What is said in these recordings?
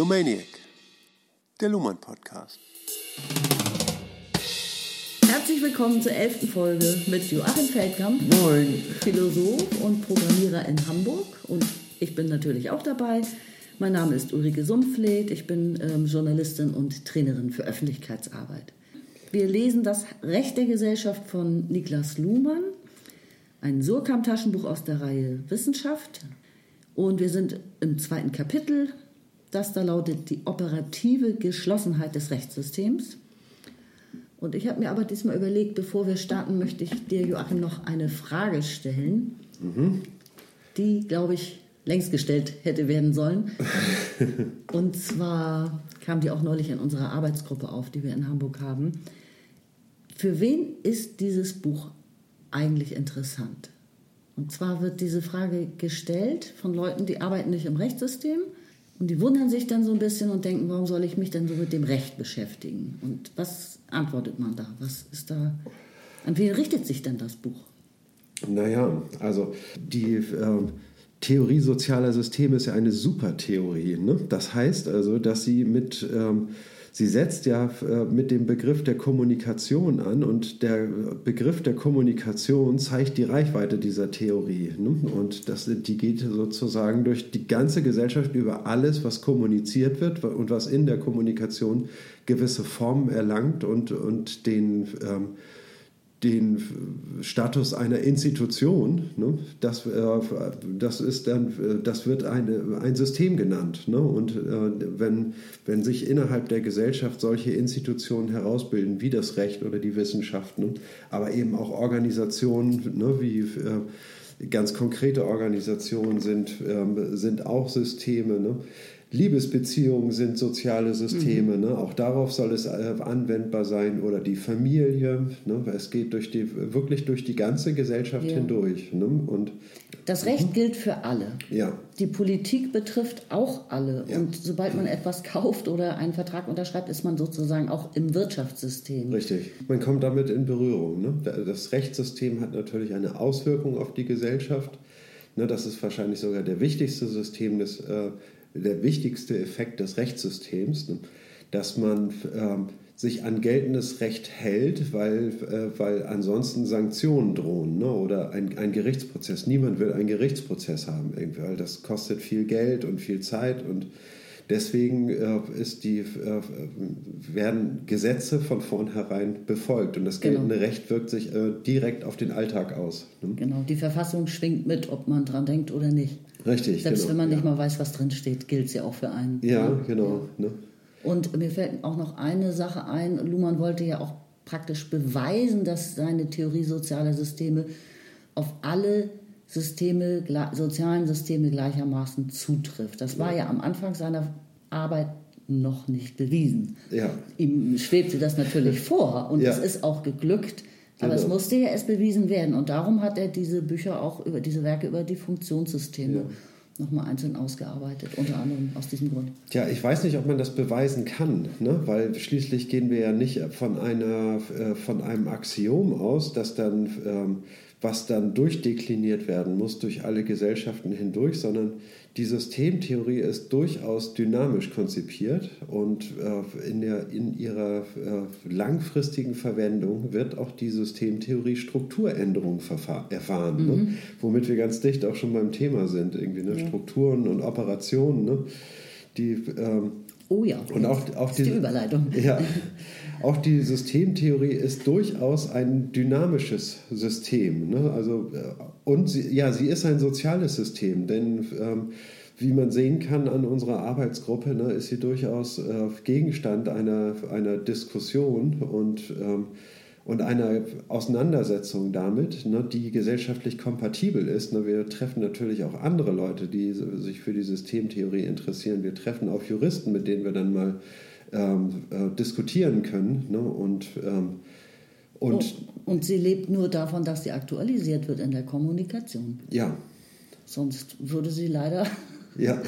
Lumaniac, der Luhmann Podcast. Herzlich willkommen zur elften Folge mit Joachim Feldkamp, Moin. Philosoph und Programmierer in Hamburg. Und ich bin natürlich auch dabei. Mein Name ist Ulrike Sumpfleth. Ich bin ähm, Journalistin und Trainerin für Öffentlichkeitsarbeit. Wir lesen das Recht der Gesellschaft von Niklas Luhmann, ein Surkamp-Taschenbuch aus der Reihe Wissenschaft. Und wir sind im zweiten Kapitel, das da lautet die operative Geschlossenheit des Rechtssystems. Und ich habe mir aber diesmal überlegt, bevor wir starten, möchte ich dir, Joachim, noch eine Frage stellen, die, glaube ich, längst gestellt hätte werden sollen. Und zwar kam die auch neulich in unserer Arbeitsgruppe auf, die wir in Hamburg haben. Für wen ist dieses Buch eigentlich interessant? Und zwar wird diese Frage gestellt von Leuten, die arbeiten nicht im Rechtssystem und die wundern sich dann so ein bisschen und denken, warum soll ich mich denn so mit dem Recht beschäftigen? Und was antwortet man da? Was ist da? An wen richtet sich denn das Buch? Naja, also die ähm, Theorie sozialer Systeme ist ja eine Supertheorie. Ne? Das heißt also, dass sie mit, ähm, sie setzt ja äh, mit dem Begriff der Kommunikation an und der Begriff der Kommunikation zeigt die Reichweite dieser Theorie. Ne? Und das, die geht sozusagen durch die ganze Gesellschaft über alles, was kommuniziert wird und was in der Kommunikation gewisse Formen erlangt und, und den ähm, den Status einer Institution, ne, das, äh, das, ist dann, äh, das wird eine, ein System genannt. Ne? Und äh, wenn, wenn sich innerhalb der Gesellschaft solche Institutionen herausbilden, wie das Recht oder die Wissenschaften, aber eben auch Organisationen, ne, wie äh, ganz konkrete Organisationen sind, ähm, sind auch Systeme. Liebesbeziehungen sind soziale Systeme, mhm. ne? auch darauf soll es äh, anwendbar sein oder die Familie. Ne? Es geht durch die, wirklich durch die ganze Gesellschaft Ja. hindurch. Ne? Und Das Recht gilt für alle. ja, Die Politik betrifft auch alle. Ja. Und sobald man etwas kauft oder einen Vertrag unterschreibt, ist man sozusagen auch im Wirtschaftssystem. richtig. Man kommt damit in Berührung. Ne? Das Rechtssystem hat natürlich eine Auswirkung auf die Gesellschaft. Ne? Das ist wahrscheinlich sogar der wichtigste System des, äh, der wichtigste Effekt des Rechtssystems, ne? dass man ähm, sich an geltendes Recht hält, weil, äh, weil ansonsten Sanktionen drohen ne? oder ein, ein Gerichtsprozess. Niemand will einen Gerichtsprozess haben, irgendwie, weil das kostet viel Geld und viel Zeit und deswegen äh, ist die, äh, werden Gesetze von vornherein befolgt und das Genau. geltende Recht wirkt sich direkt auf den Alltag aus. Ne? Genau, die Verfassung schwingt mit, ob man dran denkt oder nicht. Richtig, Selbst genau. wenn man nicht ja. mal weiß, was drin steht, gilt es ja auch für einen. Ja, Ne? genau. Ne? Und mir fällt auch noch eine Sache ein. Luhmann wollte ja auch praktisch beweisen, dass seine Theorie sozialer Systeme auf alle Systeme, sozialen Systeme gleichermaßen zutrifft. Das war ja am Anfang seiner Arbeit noch nicht bewiesen. Ja. Ihm schwebte das natürlich vor und Ja. es ist auch geglückt, aber es Genau. musste ja erst bewiesen werden. Und darum hat er diese Bücher auch über diese Werke über die Funktionssysteme nochmal einzeln ausgearbeitet, unter anderem aus diesem Grund. Tja, ich weiß nicht, ob man das beweisen kann, ne? weil schließlich gehen wir ja nicht von, einer, äh, von einem Axiom aus, dass dann, ähm, was dann durchdekliniert werden muss durch alle Gesellschaften hindurch, sondern die Systemtheorie ist durchaus dynamisch konzipiert und äh, in, der, in ihrer äh, langfristigen Verwendung wird auch die Systemtheorie Strukturänderungen erfahren, ne? womit wir ganz dicht auch schon beim Thema sind, irgendwie ne? Strukturen und Operationen, ne? die ähm, Oh ja, und auch, auch ist die Überleitung. Ja, auch die Systemtheorie ist durchaus ein dynamisches System. Ne? Also, äh, und sie, ja, sie ist ein soziales System, denn ähm, wie man sehen kann an unserer Arbeitsgruppe, ne, ist sie durchaus äh, Gegenstand einer, einer Diskussion und, ähm, und einer Auseinandersetzung damit, ne, die gesellschaftlich kompatibel ist. Ne. Wir treffen natürlich auch andere Leute, die sich für die Systemtheorie interessieren. Wir treffen auf Juristen, mit denen wir dann mal ähm, äh, diskutieren können. Ne? Und, ähm, und Oh, und sie lebt nur davon, dass sie aktualisiert wird in der Kommunikation. ja, Sonst würde sie leider ja,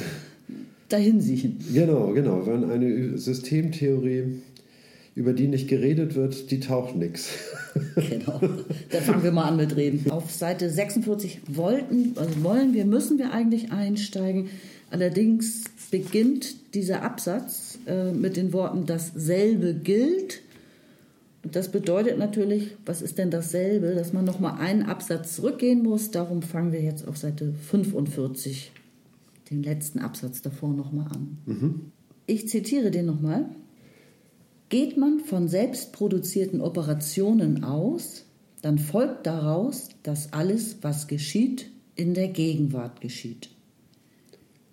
dahin siechen. genau, genau. Wenn eine Systemtheorie, über die nicht geredet wird, die taucht nichts. Genau. Da fangen wir mal an mit Reden. Auf Seite 46 wollten, also wollen wir, müssen wir eigentlich einsteigen. Allerdings beginnt dieser Absatz äh, mit den Worten dasselbe gilt. Das bedeutet natürlich, was ist denn dasselbe, dass man nochmal einen Absatz zurückgehen muss. Darum fangen wir jetzt auf Seite 45, den letzten Absatz davor nochmal an. Mhm. Ich zitiere den nochmal. Geht man von selbstproduzierten Operationen aus, dann folgt daraus, dass alles, was geschieht, in der Gegenwart geschieht.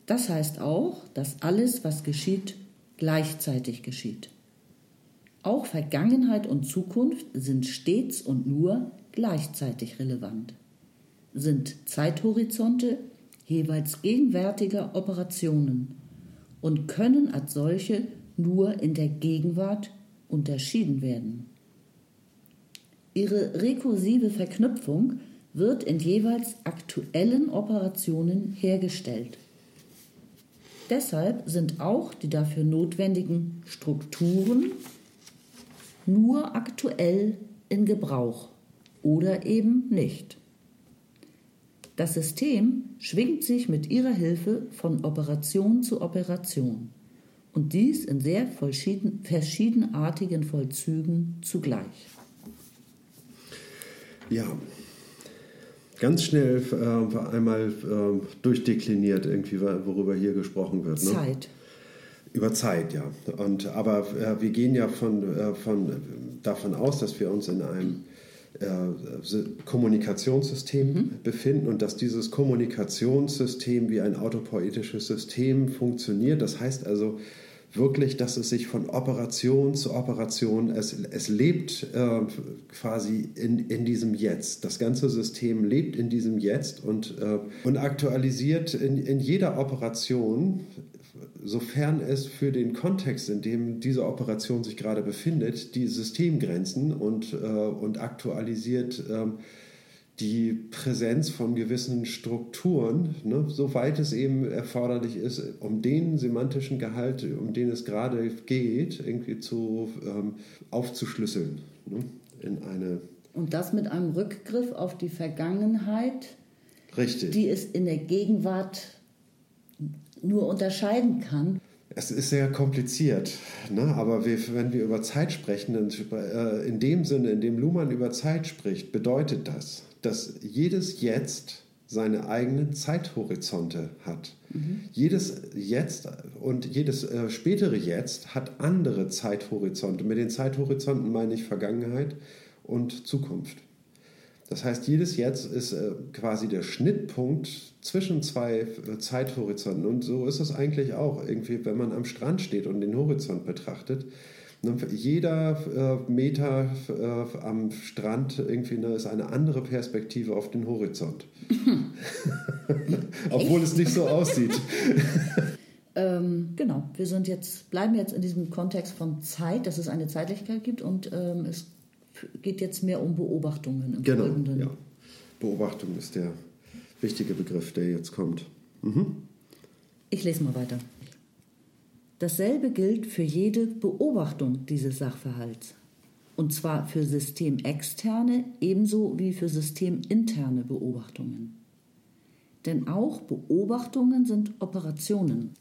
Das heißt auch, dass alles, was geschieht, gleichzeitig geschieht. Auch Vergangenheit und Zukunft sind stets und nur gleichzeitig relevant, sind Zeithorizonte jeweils gegenwärtiger Operationen und können als solche nur in der Gegenwart unterschieden werden. Ihre rekursive Verknüpfung wird in jeweils aktuellen Operationen hergestellt. Deshalb sind auch die dafür notwendigen Strukturen nur aktuell in Gebrauch oder eben nicht. Das System schwingt sich mit ihrer Hilfe von Operation zu Operation und dies in sehr verschiedenartigen Vollzügen zugleich. Ja, ganz schnell äh, einmal äh, durchdekliniert, irgendwie, worüber hier gesprochen wird. Ne? Zeit. Über Zeit, ja. Und, aber äh, wir gehen ja von, äh, von, davon aus, dass wir uns in einem äh, Kommunikationssystem mhm. befinden und dass dieses Kommunikationssystem wie ein autopoetisches System funktioniert. Das heißt also, wirklich, dass es sich von Operation zu Operation, es, es lebt äh, quasi in, in diesem Jetzt. Das ganze System lebt in diesem Jetzt und, äh, und aktualisiert in, in jeder Operation, sofern es für den Kontext, in dem diese Operation sich gerade befindet, die Systemgrenzen und, äh, und aktualisiert ähm, die Präsenz von gewissen Strukturen, ne, soweit es eben erforderlich ist, um den semantischen Gehalt, um den es gerade geht, irgendwie zu, ähm, aufzuschlüsseln ne, in eine. Und das mit einem Rückgriff auf die Vergangenheit, Richtig. die es in der Gegenwart nur unterscheiden kann. Es ist sehr kompliziert, ne? aber wir, wenn wir über Zeit sprechen, äh, in dem Sinne, in dem Luhmann über Zeit spricht, bedeutet das, dass jedes Jetzt seine eigenen Zeithorizonte hat. Mhm. Jedes Jetzt und jedes äh, spätere Jetzt hat andere Zeithorizonte. Mit den Zeithorizonten meine ich Vergangenheit und Zukunft. Das heißt, jedes Jetzt ist äh, quasi der Schnittpunkt zwischen zwei äh, Zeithorizonten. Und so ist es eigentlich auch, irgendwie, wenn man am Strand steht und den Horizont betrachtet jeder äh, Meter äh, am Strand irgendwie ne, ist eine andere Perspektive auf den Horizont. Obwohl es nicht so aussieht. ähm, genau, wir sind jetzt, bleiben jetzt in diesem Kontext von Zeit, dass es eine Zeitlichkeit gibt und ähm, es geht jetzt mehr um Beobachtungen im genau, Folgenden. Ja. Beobachtung ist der wichtige Begriff, der jetzt kommt. Mhm. Ich lese mal weiter. Dasselbe gilt für jede Beobachtung dieses Sachverhalts. Und zwar für systemexterne ebenso wie für systeminterne Beobachtungen. Denn auch Beobachtungen sind Operationen.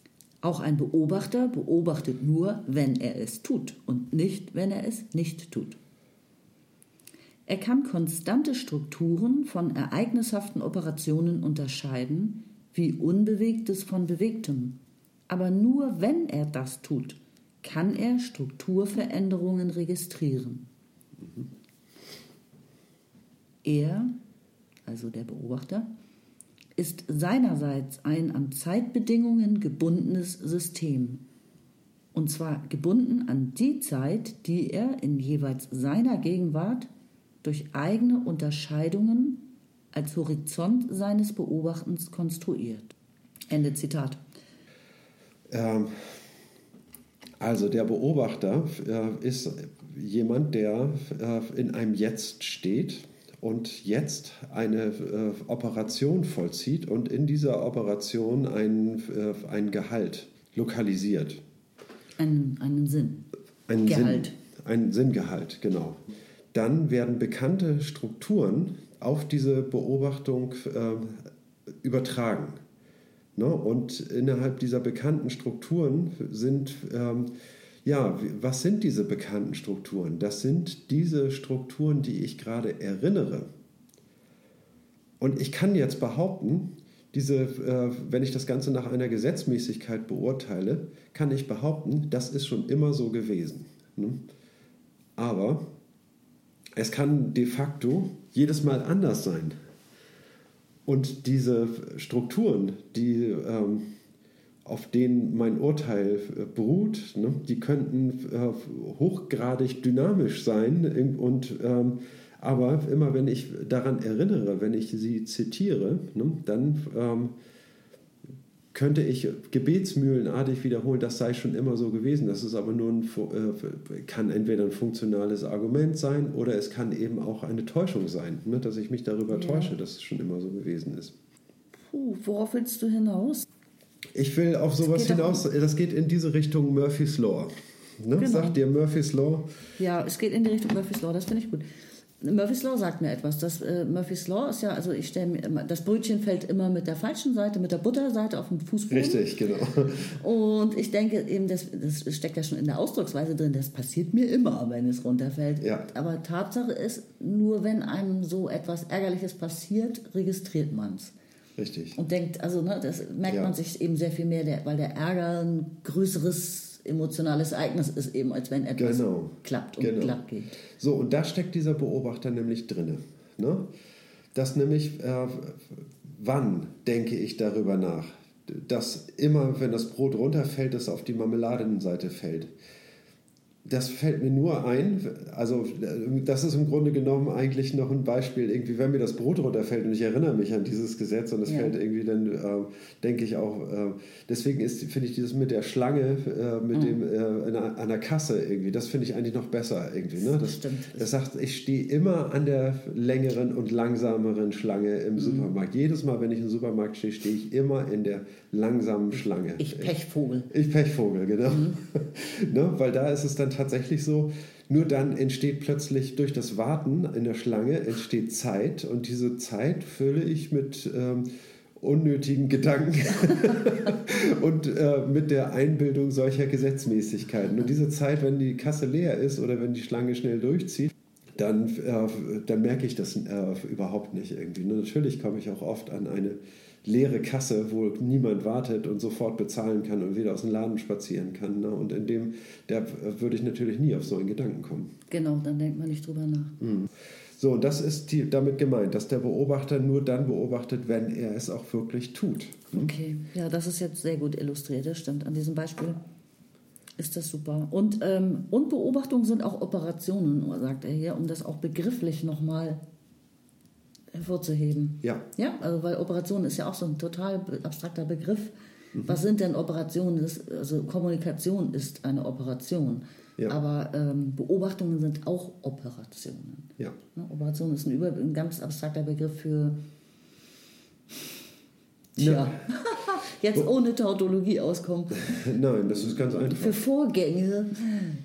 Auch ein Beobachter beobachtet nur, wenn er es tut und nicht, wenn er es nicht tut. Er kann konstante Strukturen von ereignishaften Operationen unterscheiden, wie Unbewegtes von Bewegtem aber nur wenn er das tut, kann er Strukturveränderungen registrieren. Er, also der Beobachter, ist seinerseits ein an Zeitbedingungen gebundenes System. Und zwar gebunden an die Zeit, die er in jeweils seiner Gegenwart durch eigene Unterscheidungen als Horizont seines Beobachtens konstruiert. Ende Zitat. Ähm, also der Beobachter äh, ist jemand, der äh, in einem Jetzt steht und jetzt eine äh, Operation vollzieht und in dieser Operation ein, ein Gehalt lokalisiert. Einen, einen Sinn. Ein Gehalt. Sinn, ein Sinngehalt, genau. Dann werden bekannte Strukturen auf diese Beobachtung übertragen. Ne? Und innerhalb dieser bekannten Strukturen sind, ähm, ja, was sind diese bekannten Strukturen? Das sind diese Strukturen, die ich gerade erinnere. Und ich kann jetzt behaupten, diese, äh, wenn ich das Ganze nach einer Gesetzmäßigkeit beurteile, kann ich behaupten, das ist schon immer so gewesen. Ne? Aber es kann de facto jedes Mal anders sein. Und diese Strukturen, die, ähm, auf denen mein Urteil äh, beruht, ne, die könnten äh, hochgradig dynamisch sein. Und, ähm, aber immer wenn ich daran erinnere, wenn ich sie zitiere, ne, dann ähm, könnte ich gebetsmühlenartig wiederholen, das sei schon immer so gewesen. Das ist aber nur ein, äh, kann entweder ein funktionales Argument sein oder es kann eben auch eine Täuschung sein, ne, dass ich mich darüber ja. täusche, dass es schon immer so gewesen ist. Puh, worauf willst du hinaus? Ich will auf sowas hinaus, das geht in diese Richtung Murphy's Law. Ne? Genau. Sagt dir Murphy's Law? Ja, es geht in die Richtung Murphy's Law, das finde ich gut. Murphy's Law sagt mir etwas. Das, äh, Murphy's Law ist ja, also ich stelle mir immer, das Brötchen fällt immer mit der falschen Seite, mit der Butterseite auf den Fußboden. Richtig, genau. Und ich denke eben, das, das steckt ja schon in der Ausdrucksweise drin, das passiert mir immer, wenn es runterfällt. Ja. Aber Tatsache ist, nur wenn einem so etwas Ärgerliches passiert, registriert man es. Richtig. Und denkt, also ne, das merkt ja. man sich eben sehr viel mehr, der, weil der Ärger ein größeres emotionales Ereignis ist, eben als wenn etwas genau. klappt und genau. glatt geht. So, und da steckt dieser Beobachter nämlich drin. Ne? Das nämlich, äh, wann denke ich darüber nach? Dass immer, wenn das Brot runterfällt, es auf die Marmeladenseite fällt das fällt mir nur ein, also das ist im Grunde genommen eigentlich noch ein Beispiel, irgendwie, wenn mir das Brot runterfällt und ich erinnere mich an dieses Gesetz und es ja. fällt irgendwie dann, äh, denke ich auch, äh, deswegen ist, finde ich dieses mit der Schlange, äh, mit mhm. dem, äh, an der Kasse irgendwie, das finde ich eigentlich noch besser irgendwie. Ne? Das, Stimmt. das sagt, ich stehe immer an der längeren und langsameren Schlange im mhm. Supermarkt. Jedes Mal, wenn ich im Supermarkt stehe, stehe ich immer in der langsamen Schlange. Ich Pechvogel. Ich Pechvogel, genau. Mhm. ne? Weil da ist es dann tatsächlich so, nur dann entsteht plötzlich durch das Warten in der Schlange entsteht Zeit und diese Zeit fülle ich mit ähm, unnötigen Gedanken und äh, mit der Einbildung solcher Gesetzmäßigkeiten. Und diese Zeit, wenn die Kasse leer ist oder wenn die Schlange schnell durchzieht, dann, äh, dann merke ich das äh, überhaupt nicht irgendwie. Natürlich komme ich auch oft an eine leere Kasse, wo niemand wartet und sofort bezahlen kann und wieder aus dem Laden spazieren kann. Ne? Und in dem, da würde ich natürlich nie auf so einen Gedanken kommen. Genau, dann denkt man nicht drüber nach. Mhm. So, und das ist die, damit gemeint, dass der Beobachter nur dann beobachtet, wenn er es auch wirklich tut. Hm? Okay, ja, das ist jetzt sehr gut illustriert, das stimmt. An diesem Beispiel ist das super. Und, ähm, und Beobachtungen sind auch Operationen, sagt er hier, um das auch begrifflich nochmal hervorzuheben. Ja. Ja, also weil Operation ist ja auch so ein total abstrakter Begriff. Mhm. Was sind denn Operationen? Also Kommunikation ist eine Operation. Ja. Aber ähm, Beobachtungen sind auch Operationen. Ja. Ne? Operation ist ein, über, ein ganz abstrakter Begriff für. Tja. Ja. Jetzt ohne Tautologie auskommen. Nein, das ist ganz einfach. Für Vorgänge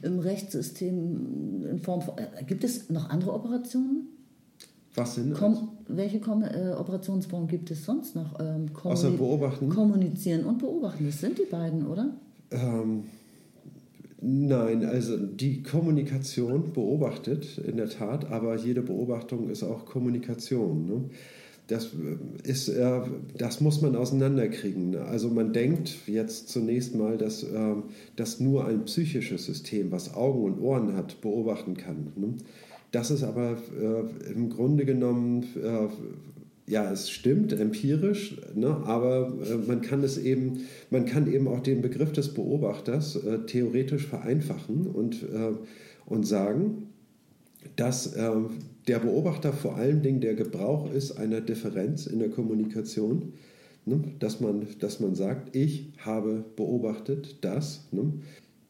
im Rechtssystem in Form von. Äh, gibt es noch andere Operationen? Was sind Kom Welche Kom äh, Operationsformen gibt es sonst noch? Ähm, Außer beobachten? Kommunizieren und beobachten. Das sind die beiden, oder? Ähm, nein, also die Kommunikation beobachtet in der Tat, aber jede Beobachtung ist auch Kommunikation. Ne? Das, äh, ist, äh, das muss man auseinanderkriegen. Also man denkt jetzt zunächst mal, dass, äh, dass nur ein psychisches System, was Augen und Ohren hat, beobachten kann. Ne? Das ist aber äh, im Grunde genommen, äh, ja, es stimmt empirisch, ne, aber äh, man kann es eben, man kann eben auch den Begriff des Beobachters äh, theoretisch vereinfachen und, äh, und sagen, dass äh, der Beobachter vor allen Dingen der Gebrauch ist einer Differenz in der Kommunikation. Ne, dass, man, dass man sagt, ich habe beobachtet das. Ne,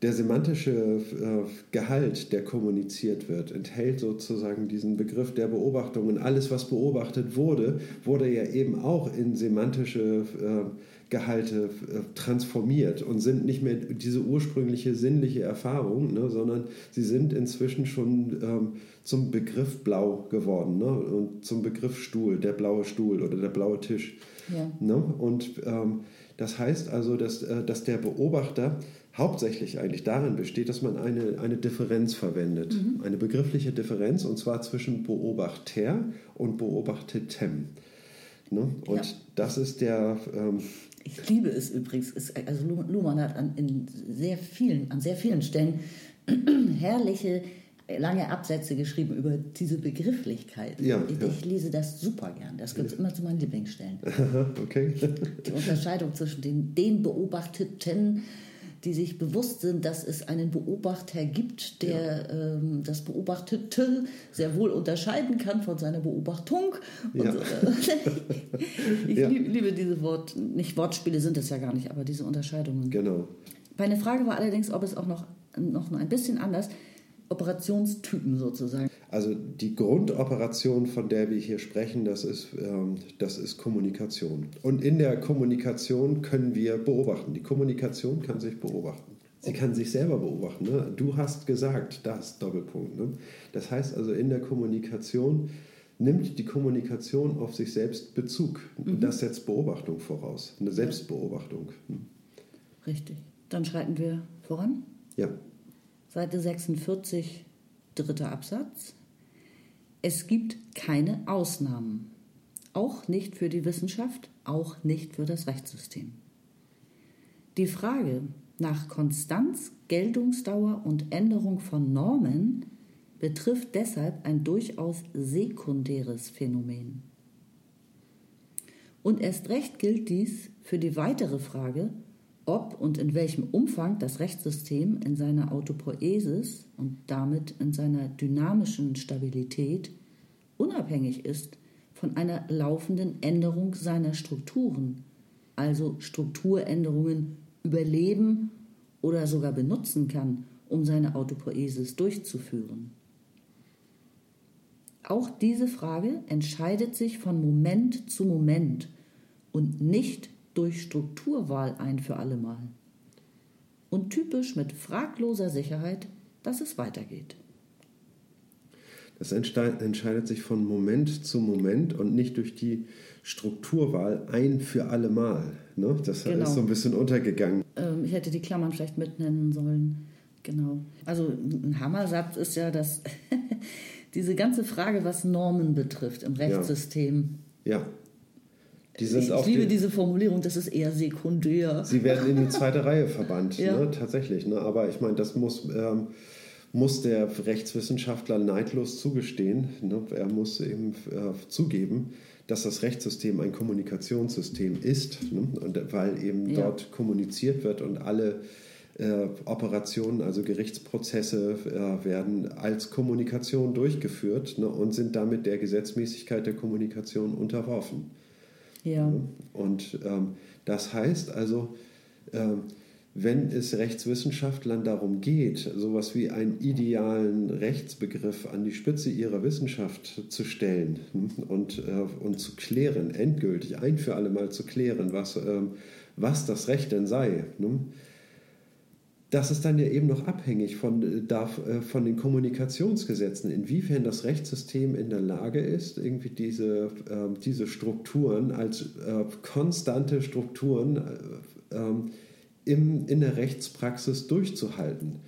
der semantische äh, Gehalt, der kommuniziert wird, enthält sozusagen diesen Begriff der Beobachtung. Und alles, was beobachtet wurde, wurde ja eben auch in semantische äh, Gehalte äh, transformiert und sind nicht mehr diese ursprüngliche sinnliche Erfahrung, ne, sondern sie sind inzwischen schon ähm, zum Begriff blau geworden ne, und zum Begriff Stuhl, der blaue Stuhl oder der blaue Tisch. Ja. Ne? Und ähm, Das heißt also, dass, dass der Beobachter hauptsächlich eigentlich darin besteht, dass man eine, eine Differenz verwendet, mhm. eine begriffliche Differenz, und zwar zwischen Beobachter und Beobachtetem. Ne? Und ja. das ist der. Ähm, ich liebe es übrigens. also Luhmann hat an, in sehr vielen, an sehr vielen Stellen herrliche lange Absätze geschrieben über diese Begrifflichkeit. Ja, ich, ja. ich, lese das super gern. Das gehört ja. immer zu meinen Lieblingsstellen. okay. Die Unterscheidung zwischen den, den Beobachteten die sich bewusst sind, dass es einen Beobachter gibt, der ja. ähm, das Beobachtete sehr wohl unterscheiden kann von seiner Beobachtung. Ja. So. ich ja. liebe diese Wort, nicht Wortspiele sind es ja gar nicht, aber diese Unterscheidungen. Genau. Meine Frage war allerdings, ob es auch noch, noch ein bisschen anders Operationstypen sozusagen. Also die Grundoperation, von der wir hier sprechen, das ist, ähm, das ist Kommunikation. Und in der Kommunikation können wir beobachten. Die Kommunikation kann sich beobachten. Sie kann sich selber beobachten. Ne? Du hast gesagt, das Doppelpunkt. Ne? Das heißt also, in der Kommunikation nimmt die Kommunikation auf sich selbst Bezug. Mhm. Das setzt Beobachtung voraus, eine Selbstbeobachtung. Hm. Richtig. Dann schreiten wir voran. Ja. Seite 46, dritter Absatz. Es gibt keine Ausnahmen, auch nicht für die Wissenschaft, auch nicht für das Rechtssystem. Die Frage nach Konstanz, Geltungsdauer und Änderung von Normen betrifft deshalb ein durchaus sekundäres Phänomen. Und erst recht gilt dies für die weitere Frage, ob und in welchem Umfang das Rechtssystem in seiner Autopoiesis und damit in seiner dynamischen Stabilität unabhängig ist von einer laufenden Änderung seiner Strukturen, also Strukturänderungen überleben oder sogar benutzen kann, um seine Autopoiesis durchzuführen. Auch diese Frage entscheidet sich von Moment zu Moment und nicht durch Strukturwahl ein für allemal. Und typisch mit fragloser Sicherheit, dass es weitergeht. Das entscheidet sich von Moment zu Moment und nicht durch die Strukturwahl ein für allemal. Ne? Das genau. ist so ein bisschen untergegangen. Ähm, ich hätte die Klammern vielleicht mitnennen sollen. Genau. Also ein Hammersatz ist ja, dass diese ganze Frage, was Normen betrifft im Rechtssystem, ja. ja die sind ich, ich liebe die, diese Formulierung, das ist eher sekundär. Sie werden in die zweite Reihe verbannt, ja. ne, tatsächlich. Ne? Aber ich meine, das muss, ähm, muss der Rechtswissenschaftler neidlos zugestehen. Ne? Er muss eben äh, zugeben, dass das Rechtssystem ein Kommunikationssystem ist, ne? und, weil eben ja. dort kommuniziert wird und alle äh, Operationen, also Gerichtsprozesse, äh, werden als Kommunikation durchgeführt ne? und sind damit der Gesetzmäßigkeit der Kommunikation unterworfen. Ja. Und ähm, das heißt also, ähm, wenn es Rechtswissenschaftlern darum geht, sowas wie einen idealen Rechtsbegriff an die Spitze ihrer Wissenschaft zu stellen hm, und, äh, und zu klären, endgültig ein für alle Mal zu klären, was, ähm, was das Recht denn sei, ne, das ist dann ja eben noch abhängig von, äh, äh, von den Kommunikationsgesetzen, inwiefern das Rechtssystem in der Lage ist, irgendwie diese, ähm, diese Strukturen als äh, konstante Strukturen ähm, in der Rechtspraxis durchzuhalten.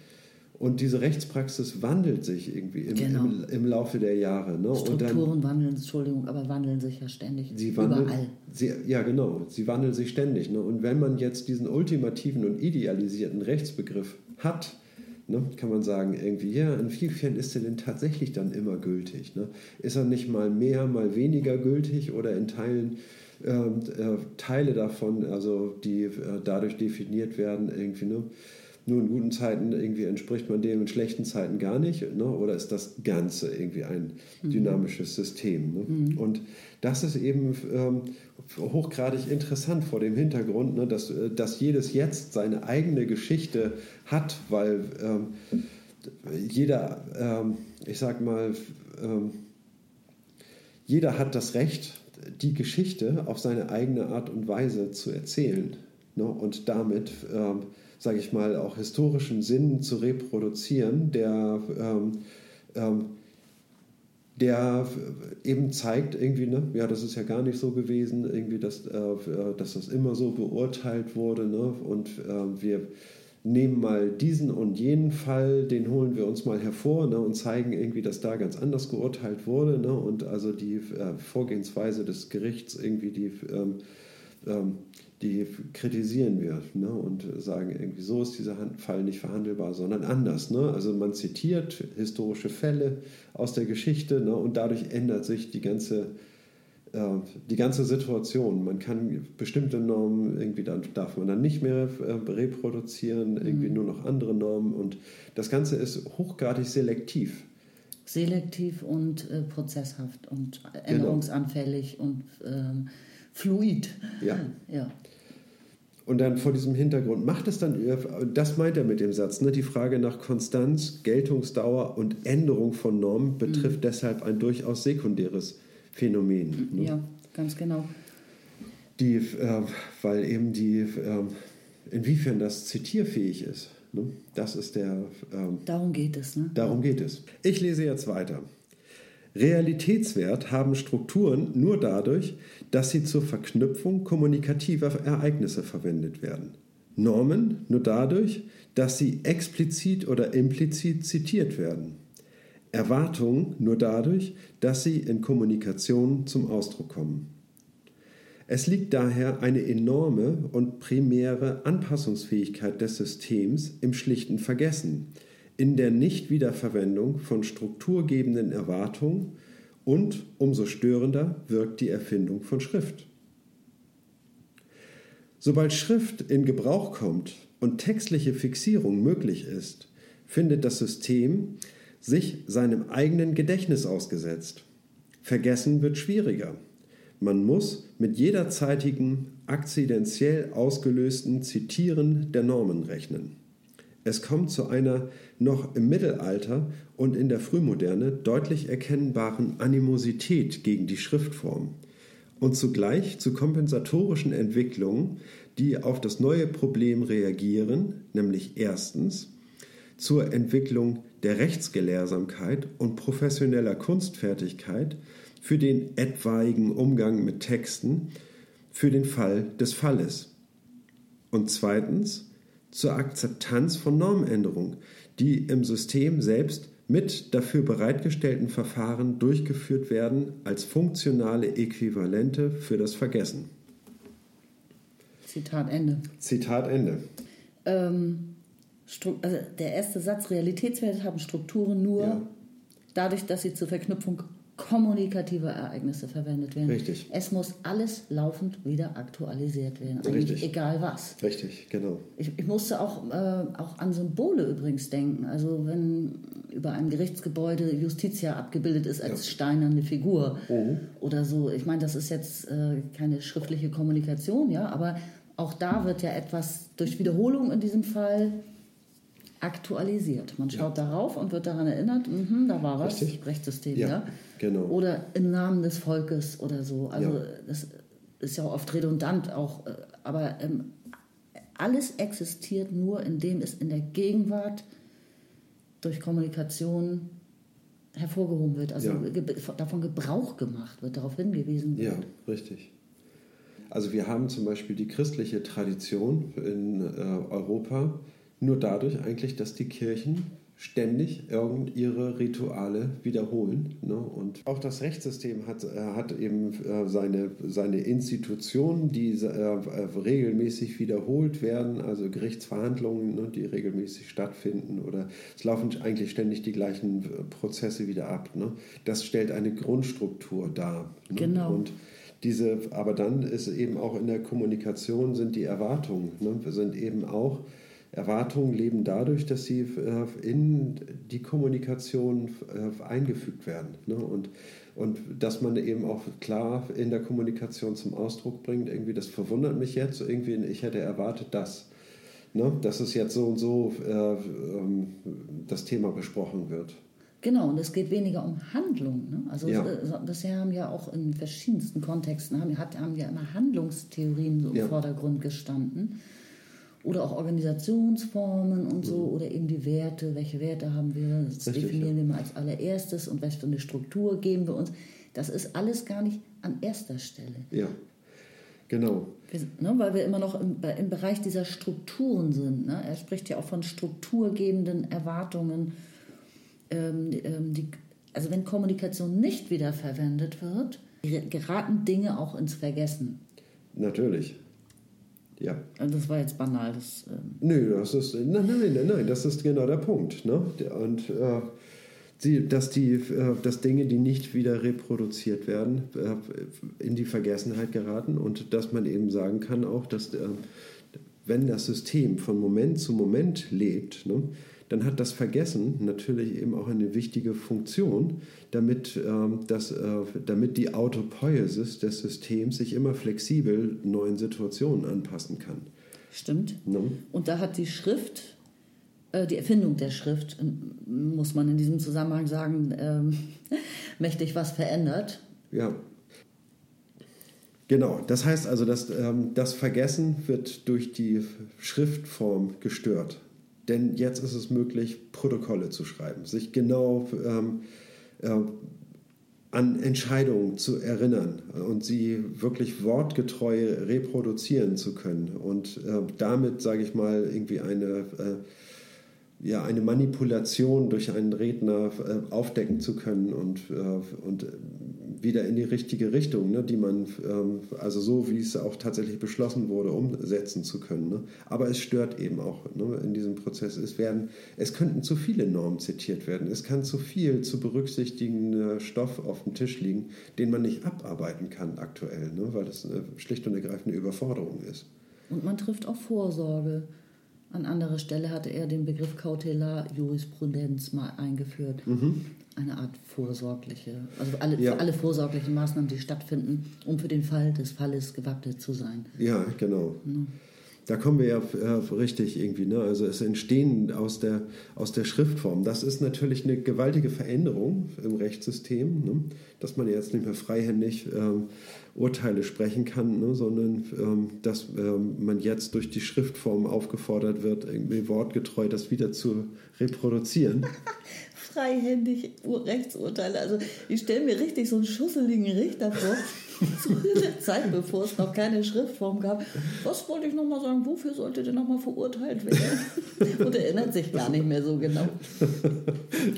Und diese Rechtspraxis wandelt sich irgendwie im, genau. im, im Laufe der Jahre. Ne? Strukturen dann, wandeln, Entschuldigung, aber wandeln sich ja ständig. Sie wandeln, überall. Sie, ja, genau. Sie wandeln sich ständig. Ne? Und wenn man jetzt diesen ultimativen und idealisierten Rechtsbegriff hat, ne, kann man sagen, irgendwie, ja, inwiefern ist er denn tatsächlich dann immer gültig? Ne? Ist er nicht mal mehr, mal weniger gültig oder in Teilen ähm, äh, Teile davon, also die äh, dadurch definiert werden, irgendwie, ne? Nur in guten Zeiten irgendwie entspricht man dem, in schlechten Zeiten gar nicht? Ne? Oder ist das Ganze irgendwie ein mhm. dynamisches System? Ne? Mhm. Und das ist eben ähm, hochgradig interessant vor dem Hintergrund, ne, dass, äh, dass jedes Jetzt seine eigene Geschichte hat, weil ähm, jeder, ähm, ich sag mal, ähm, jeder hat das Recht, die Geschichte auf seine eigene Art und Weise zu erzählen ne? und damit ähm, sage ich mal, auch historischen Sinn zu reproduzieren, der, ähm, ähm, der eben zeigt irgendwie, ne, ja, das ist ja gar nicht so gewesen, irgendwie, dass, äh, dass das immer so beurteilt wurde. Ne, und äh, wir nehmen mal diesen und jenen Fall, den holen wir uns mal hervor ne, und zeigen irgendwie, dass da ganz anders geurteilt wurde. Ne, und also die äh, Vorgehensweise des Gerichts irgendwie die ähm, ähm, die kritisieren wir ne, und sagen irgendwie, so ist dieser Fall nicht verhandelbar, sondern anders. Ne? Also man zitiert historische Fälle aus der Geschichte ne, und dadurch ändert sich die ganze, äh, die ganze Situation. Man kann bestimmte Normen, irgendwie dann darf man dann nicht mehr äh, reproduzieren, irgendwie mhm. nur noch andere Normen und das Ganze ist hochgradig selektiv. Selektiv und äh, prozesshaft und änderungsanfällig genau. und ähm, fluid. Ja. ja. Und dann vor diesem Hintergrund macht es dann, das meint er mit dem Satz, ne? die Frage nach Konstanz, Geltungsdauer und Änderung von Normen betrifft mhm. deshalb ein durchaus sekundäres Phänomen. Ne? Ja, ganz genau. Die, äh, weil eben die, äh, inwiefern das zitierfähig ist. Ne? Das ist der. Äh, darum geht es. Ne? Darum geht es. Ich lese jetzt weiter. Realitätswert haben Strukturen nur dadurch, dass sie zur Verknüpfung kommunikativer Ereignisse verwendet werden. Normen nur dadurch, dass sie explizit oder implizit zitiert werden. Erwartungen nur dadurch, dass sie in Kommunikation zum Ausdruck kommen. Es liegt daher eine enorme und primäre Anpassungsfähigkeit des Systems im schlichten Vergessen, in der Nichtwiederverwendung von strukturgebenden Erwartungen und umso störender wirkt die Erfindung von Schrift. Sobald Schrift in Gebrauch kommt und textliche Fixierung möglich ist, findet das System sich seinem eigenen Gedächtnis ausgesetzt. Vergessen wird schwieriger. Man muss mit jederzeitigen, akzidentiell ausgelösten Zitieren der Normen rechnen. Es kommt zu einer noch im Mittelalter und in der Frühmoderne deutlich erkennbaren Animosität gegen die Schriftform und zugleich zu kompensatorischen Entwicklungen, die auf das neue Problem reagieren, nämlich erstens zur Entwicklung der Rechtsgelehrsamkeit und professioneller Kunstfertigkeit für den etwaigen Umgang mit Texten für den Fall des Falles. Und zweitens zur Akzeptanz von Normänderungen, die im System selbst mit dafür bereitgestellten Verfahren durchgeführt werden als funktionale Äquivalente für das Vergessen. Zitat Ende. Zitat Ende. Ähm, also der erste Satz, Realitätswerte haben Strukturen nur ja. dadurch, dass sie zur Verknüpfung kommunikative Ereignisse verwendet werden. Richtig. Es muss alles laufend wieder aktualisiert werden. Eigentlich Richtig. egal was. Richtig, genau. Ich, ich musste auch, äh, auch an Symbole übrigens denken. Also wenn über einem Gerichtsgebäude Justitia abgebildet ist als ja. steinerne Figur mhm. oder so. Ich meine, das ist jetzt äh, keine schriftliche Kommunikation, ja, aber auch da wird ja etwas durch Wiederholung in diesem Fall aktualisiert. Man schaut ja. darauf und wird daran erinnert, mh, da war was, Richtig. Rechtssystem, ja. ja. Genau. Oder im Namen des Volkes oder so. Also ja. das ist ja oft redundant auch, äh, aber ähm, alles existiert nur, indem es in der Gegenwart durch Kommunikation hervorgehoben wird, also ja. davon Gebrauch gemacht wird, darauf hingewiesen wird. Ja, richtig. Also wir haben zum Beispiel die christliche Tradition in äh, Europa, nur dadurch eigentlich, dass die Kirchen ständig irgend ihre Rituale wiederholen. Ne? Und auch das Rechtssystem hat, äh, hat eben äh, seine, seine Institutionen, die äh, regelmäßig wiederholt werden, also Gerichtsverhandlungen, ne, die regelmäßig stattfinden oder es laufen eigentlich ständig die gleichen Prozesse wieder ab. Ne? Das stellt eine Grundstruktur dar. Ne? Genau. Und diese, aber dann ist eben auch in der Kommunikation sind die Erwartungen, ne? sind eben auch Erwartungen leben dadurch, dass sie äh, in die Kommunikation äh, eingefügt werden. Ne? Und, und dass man eben auch klar in der Kommunikation zum Ausdruck bringt, irgendwie, das verwundert mich jetzt, irgendwie, ich hätte erwartet, dass, ne? dass es jetzt so und so äh, ähm, das Thema besprochen wird. Genau, und es geht weniger um Handlung. Ne? Also ja. bisher haben ja auch in verschiedensten Kontexten haben, haben ja immer Handlungstheorien so im ja. Vordergrund gestanden. Oder auch Organisationsformen und so oder eben die Werte. Welche Werte haben wir? Das Richtig, definieren wir mal als allererstes und was für eine Struktur geben wir uns. Das ist alles gar nicht an erster Stelle. Ja, genau. Wir, ne, weil wir immer noch im, im Bereich dieser Strukturen sind. Ne? Er spricht ja auch von strukturgebenden Erwartungen. Ähm, ähm, die, also wenn Kommunikation nicht wiederverwendet wird, geraten Dinge auch ins Vergessen. Natürlich. Ja. Also das war jetzt banal. Das, ähm Nö, das ist, nein, nein, nein, nein, das ist genau der Punkt. Ne? Und äh, sie, dass, die, äh, dass Dinge, die nicht wieder reproduziert werden, äh, in die Vergessenheit geraten und dass man eben sagen kann auch, dass äh, wenn das System von Moment zu Moment lebt, ne, dann hat das Vergessen natürlich eben auch eine wichtige Funktion, damit, ähm, das, äh, damit die Autopoiesis des Systems sich immer flexibel neuen Situationen anpassen kann. Stimmt. Ne? Und da hat die Schrift, äh, die Erfindung der Schrift, ähm, muss man in diesem Zusammenhang sagen, ähm, mächtig was verändert. Ja. Genau, das heißt also, dass ähm, das Vergessen wird durch die Schriftform gestört. Denn jetzt ist es möglich, Protokolle zu schreiben, sich genau ähm, äh, an Entscheidungen zu erinnern und sie wirklich wortgetreu reproduzieren zu können und äh, damit, sage ich mal, irgendwie eine, äh, ja, eine Manipulation durch einen Redner äh, aufdecken zu können und, äh, und wieder in die richtige Richtung, ne, die man, ähm, also so wie es auch tatsächlich beschlossen wurde, umsetzen zu können. Ne. Aber es stört eben auch ne, in diesem Prozess. Es, werden, es könnten zu viele Normen zitiert werden. Es kann zu viel zu berücksichtigender Stoff auf dem Tisch liegen, den man nicht abarbeiten kann aktuell, ne, weil das eine schlicht und ergreifend eine Überforderung ist. Und man trifft auch Vorsorge. An anderer Stelle hatte er den Begriff Kautelarjurisprudenz mal eingeführt. Mhm. Eine Art vorsorgliche, also alle, Ja. für alle vorsorglichen Maßnahmen, die stattfinden, um für den Fall des Falles gewappnet zu sein. Ja, genau. Da kommen wir ja äh, richtig irgendwie. Ne? Also es entstehen aus der, aus der Schriftform. Das ist natürlich eine gewaltige Veränderung im Rechtssystem, ne? dass man jetzt nicht mehr freihändig ähm, Urteile sprechen kann, ne? sondern ähm, dass ähm, man jetzt durch die Schriftform aufgefordert wird, irgendwie wortgetreu das wieder zu reproduzieren. Freihändig Rechtsurteile. Also ich stelle mir richtig so einen schusseligen Richter vor, zu der Zeit, bevor es noch keine Schriftform gab. Was wollte ich nochmal sagen? Wofür sollte der nochmal verurteilt werden? Und erinnert sich gar nicht mehr so genau.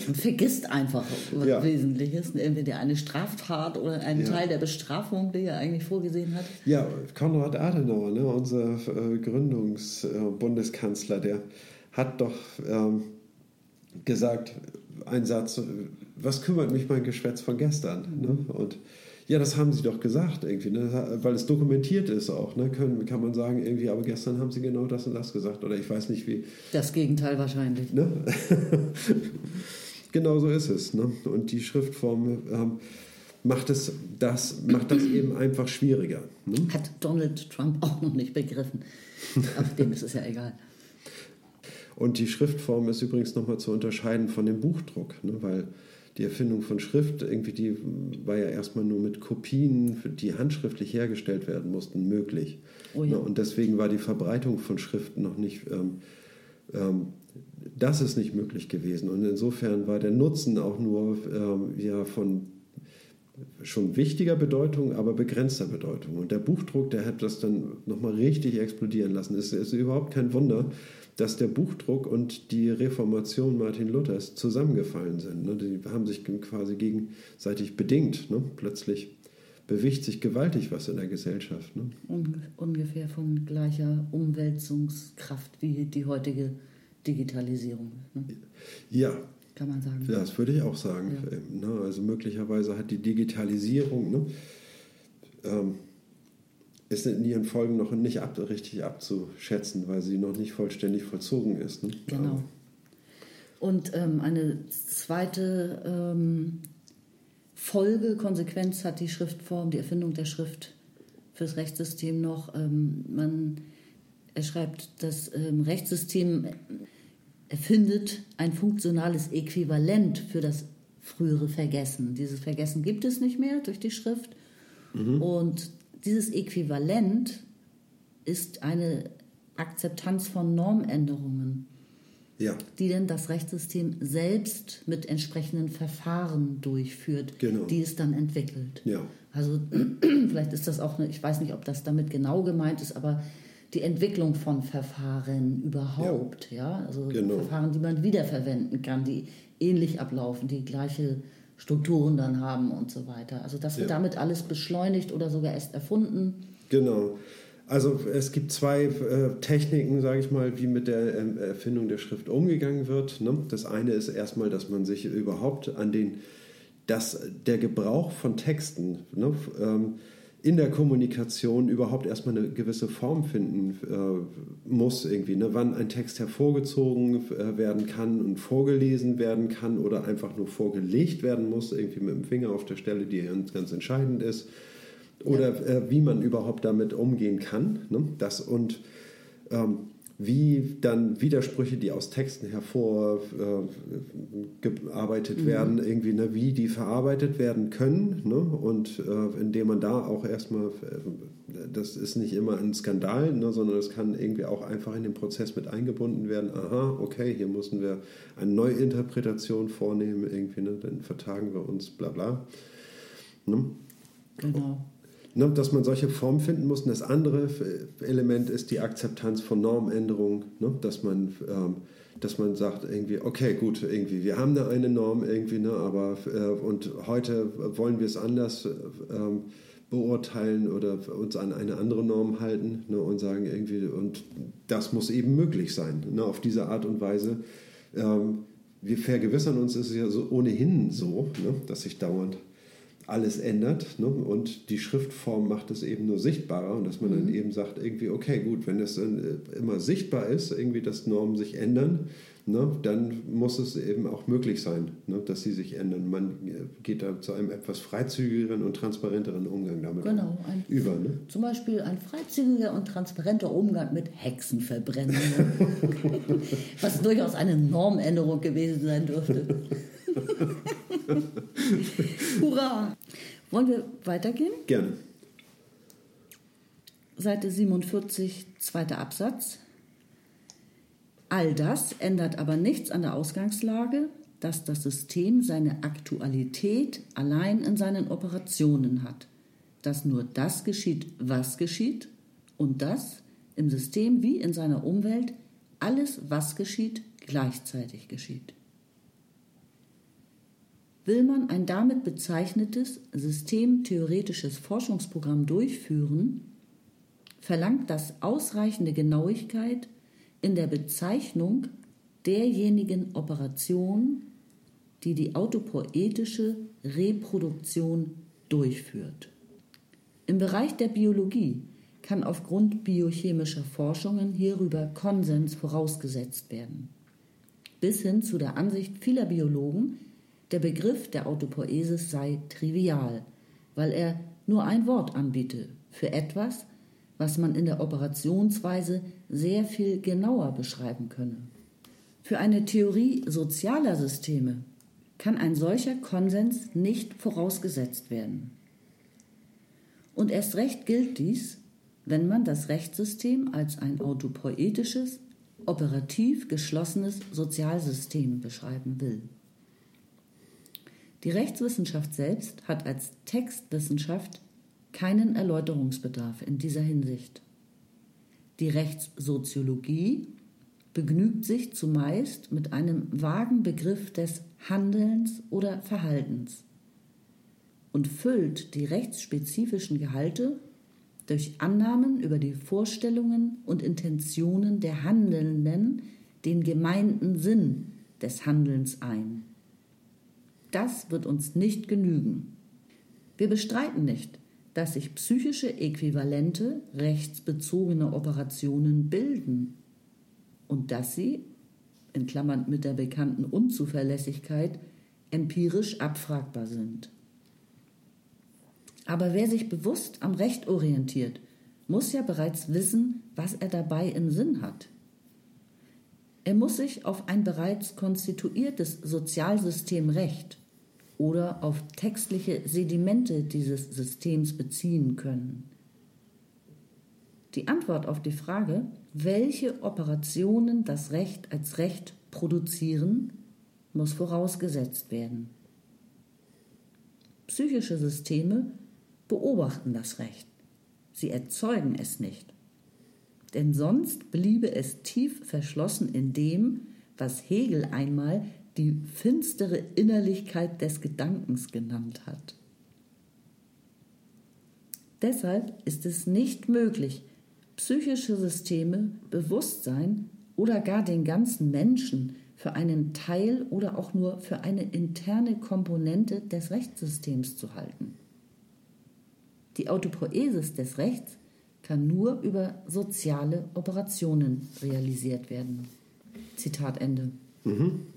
Und vergisst einfach was Ja. Wesentliches. Entweder eine Straftat oder einen Ja. Teil der Bestrafung, die er eigentlich vorgesehen hat. Ja, Konrad Adenauer, ne, unser äh, Gründungsbundeskanzler, der hat doch ähm, gesagt, ein Satz, äh, was kümmert mich mein Geschwätz von gestern? Ne? Und ja, das haben sie doch gesagt irgendwie, ne? weil es dokumentiert ist auch. Ne? Können, kann man sagen, irgendwie, aber gestern haben sie genau das und das gesagt. Oder ich weiß nicht wie. Das Gegenteil wahrscheinlich. Ne? genau so ist es. Ne? Und die Schriftform ähm, macht, es, das, macht das eben einfach schwieriger. Ne? Hat Donald Trump auch noch nicht begriffen. Aber dem ist es ja egal. Und die Schriftform ist übrigens nochmal zu unterscheiden von dem Buchdruck, ne? weil die Erfindung von Schrift, irgendwie die war ja erstmal nur mit Kopien, die handschriftlich hergestellt werden mussten, möglich. Oh ja. Ne? Und deswegen war die Verbreitung von Schriften noch nicht, ähm, ähm, das ist nicht möglich gewesen. Und insofern war der Nutzen auch nur ähm, ja, von schon wichtiger Bedeutung, aber begrenzter Bedeutung. Und der Buchdruck, der hat das dann nochmal richtig explodieren lassen. Es ist überhaupt kein Wunder, dass der Buchdruck und die Reformation Martin Luthers zusammengefallen sind. ne? Die haben sich quasi gegenseitig bedingt. ne? Plötzlich bewegt sich gewaltig was in der Gesellschaft. ne? Unge- ungefähr von gleicher Umwälzungskraft wie die heutige Digitalisierung, ne? Ja, kann man sagen. Ja, das würde ich auch sagen. Ja. Ähm? Also möglicherweise hat die Digitalisierung, ähm, ist in ihren Folgen noch nicht ab, richtig abzuschätzen, weil sie noch nicht vollständig vollzogen ist. Ne? Genau. Und ähm, eine zweite ähm, Folge, Konsequenz hat die Schriftform, die Erfindung der Schrift fürs Rechtssystem noch. Ähm, man, er schreibt, das ähm, Rechtssystem erfindet ein funktionales Äquivalent für das frühere Vergessen. Dieses Vergessen gibt es nicht mehr durch die Schrift. Und dieses Äquivalent ist eine Akzeptanz von Normänderungen, Ja, die denn das Rechtssystem selbst mit entsprechenden Verfahren durchführt, Genau. die es dann entwickelt. ja, Also vielleicht ist das auch, eine, ich weiß nicht, ob das damit genau gemeint ist, aber die Entwicklung von Verfahren überhaupt, ja, also Genau. Verfahren, die man wiederverwenden kann, die ähnlich ablaufen, die gleiche Strukturen dann haben und so weiter. Also das wird Ja. damit alles beschleunigt oder sogar erst erfunden. genau. Also es gibt zwei äh, Techniken, sage ich mal, wie mit der ähm, Erfindung der Schrift umgegangen wird. Ne? Das eine ist erstmal, dass man sich überhaupt an den, dass der Gebrauch von Texten ne, ähm, in der Kommunikation überhaupt erstmal eine gewisse Form finden äh, muss irgendwie. Ne? Wann ein Text hervorgezogen äh, werden kann und vorgelesen werden kann oder einfach nur vorgelegt werden muss, irgendwie mit dem Finger auf der Stelle, die ganz, ganz entscheidend ist. Oder äh, wie man überhaupt damit umgehen kann. Ne? Das und ähm, wie dann Widersprüche, die aus Texten hervorgearbeitet werden, irgendwie, ne, wie die verarbeitet werden können. Ne? Und äh, indem man da auch erstmal, äh, das ist nicht immer ein Skandal, ne, sondern es kann irgendwie auch einfach in den Prozess mit eingebunden werden. Aha, okay, hier müssen wir eine Neuinterpretation vornehmen, irgendwie, ne, dann vertagen wir uns, bla bla. Ne? Genau. Ne, dass man solche Formen finden muss. Und das andere äh, Element ist die Akzeptanz von Normänderungen, ne, dass man ähm, dass man sagt irgendwie okay gut irgendwie wir haben da eine Norm irgendwie ne aber äh, und heute wollen wir es anders äh, beurteilen oder uns an eine andere Norm halten ne, und sagen irgendwie und das muss eben möglich sein ne, auf diese Art und Weise ähm, wir vergewissern uns es ist ja so ohnehin so ne, dass sich dauernd alles ändert. Ne? Und die Schriftform macht es eben nur sichtbarer und dass man dann eben sagt, irgendwie, okay, gut, wenn es dann äh, immer sichtbar ist, irgendwie, dass Normen sich ändern, ne? dann muss es eben auch möglich sein, ne? dass sie sich ändern. Man äh, geht da zu einem etwas freizügigeren und transparenteren Umgang damit Genau, ein- über. Ne? Zum Beispiel ein freizügiger und transparenter Umgang mit Hexenverbrennungen, was durchaus eine Normänderung gewesen sein dürfte. Hurra! Wollen wir weitergehen? Gerne. Seite 47, zweiter Absatz. All das ändert aber nichts an der Ausgangslage, dass das System seine Aktualität allein in seinen Operationen hat, dass nur das geschieht, was geschieht und dass im System wie in seiner Umwelt alles, was geschieht, gleichzeitig geschieht. Will man ein damit bezeichnetes systemtheoretisches Forschungsprogramm durchführen, verlangt das ausreichende Genauigkeit in der Bezeichnung derjenigen Operation, die die autopoetische Reproduktion durchführt. Im Bereich der Biologie kann aufgrund biochemischer Forschungen hierüber Konsens vorausgesetzt werden. Bis hin zu der Ansicht vieler Biologen, der Begriff der Autopoiesis sei trivial, weil er nur ein Wort anbiete für etwas, was man in der Operationsweise sehr viel genauer beschreiben könne. Für eine Theorie sozialer Systeme kann ein solcher Konsens nicht vorausgesetzt werden. Und erst recht gilt dies, wenn man das Rechtssystem als ein autopoetisches, operativ geschlossenes Sozialsystem beschreiben will. Die Rechtswissenschaft selbst hat als Textwissenschaft keinen Erläuterungsbedarf in dieser Hinsicht. Die Rechtssoziologie begnügt sich zumeist mit einem vagen Begriff des Handelns oder Verhaltens und füllt die rechtsspezifischen Gehalte durch Annahmen über die Vorstellungen und Intentionen der Handelnden den gemeinten Sinn des Handelns ein. Das wird uns nicht genügen. Wir bestreiten nicht, dass sich psychische Äquivalente rechtsbezogene Operationen bilden und dass sie, in Klammern mit der bekannten Unzuverlässigkeit, empirisch abfragbar sind. Aber wer sich bewusst am Recht orientiert, muss ja bereits wissen, was er dabei im Sinn hat. Er muss sich auf ein bereits konstituiertes Sozialsystem Recht oder auf textliche Sedimente dieses Systems beziehen können. Die Antwort auf die Frage, welche Operationen das Recht als Recht produzieren, muss vorausgesetzt werden. Psychische Systeme beobachten das Recht. Sie erzeugen es nicht. Denn sonst bliebe es tief verschlossen in dem, was Hegel einmal die finstere Innerlichkeit des Gedankens genannt hat. Deshalb ist es nicht möglich, psychische Systeme, Bewusstsein oder gar den ganzen Menschen für einen Teil oder auch nur für eine interne Komponente des Rechtssystems zu halten. Die Autopoesis des Rechts kann nur über soziale Operationen realisiert werden. Zitat Ende. Mhm.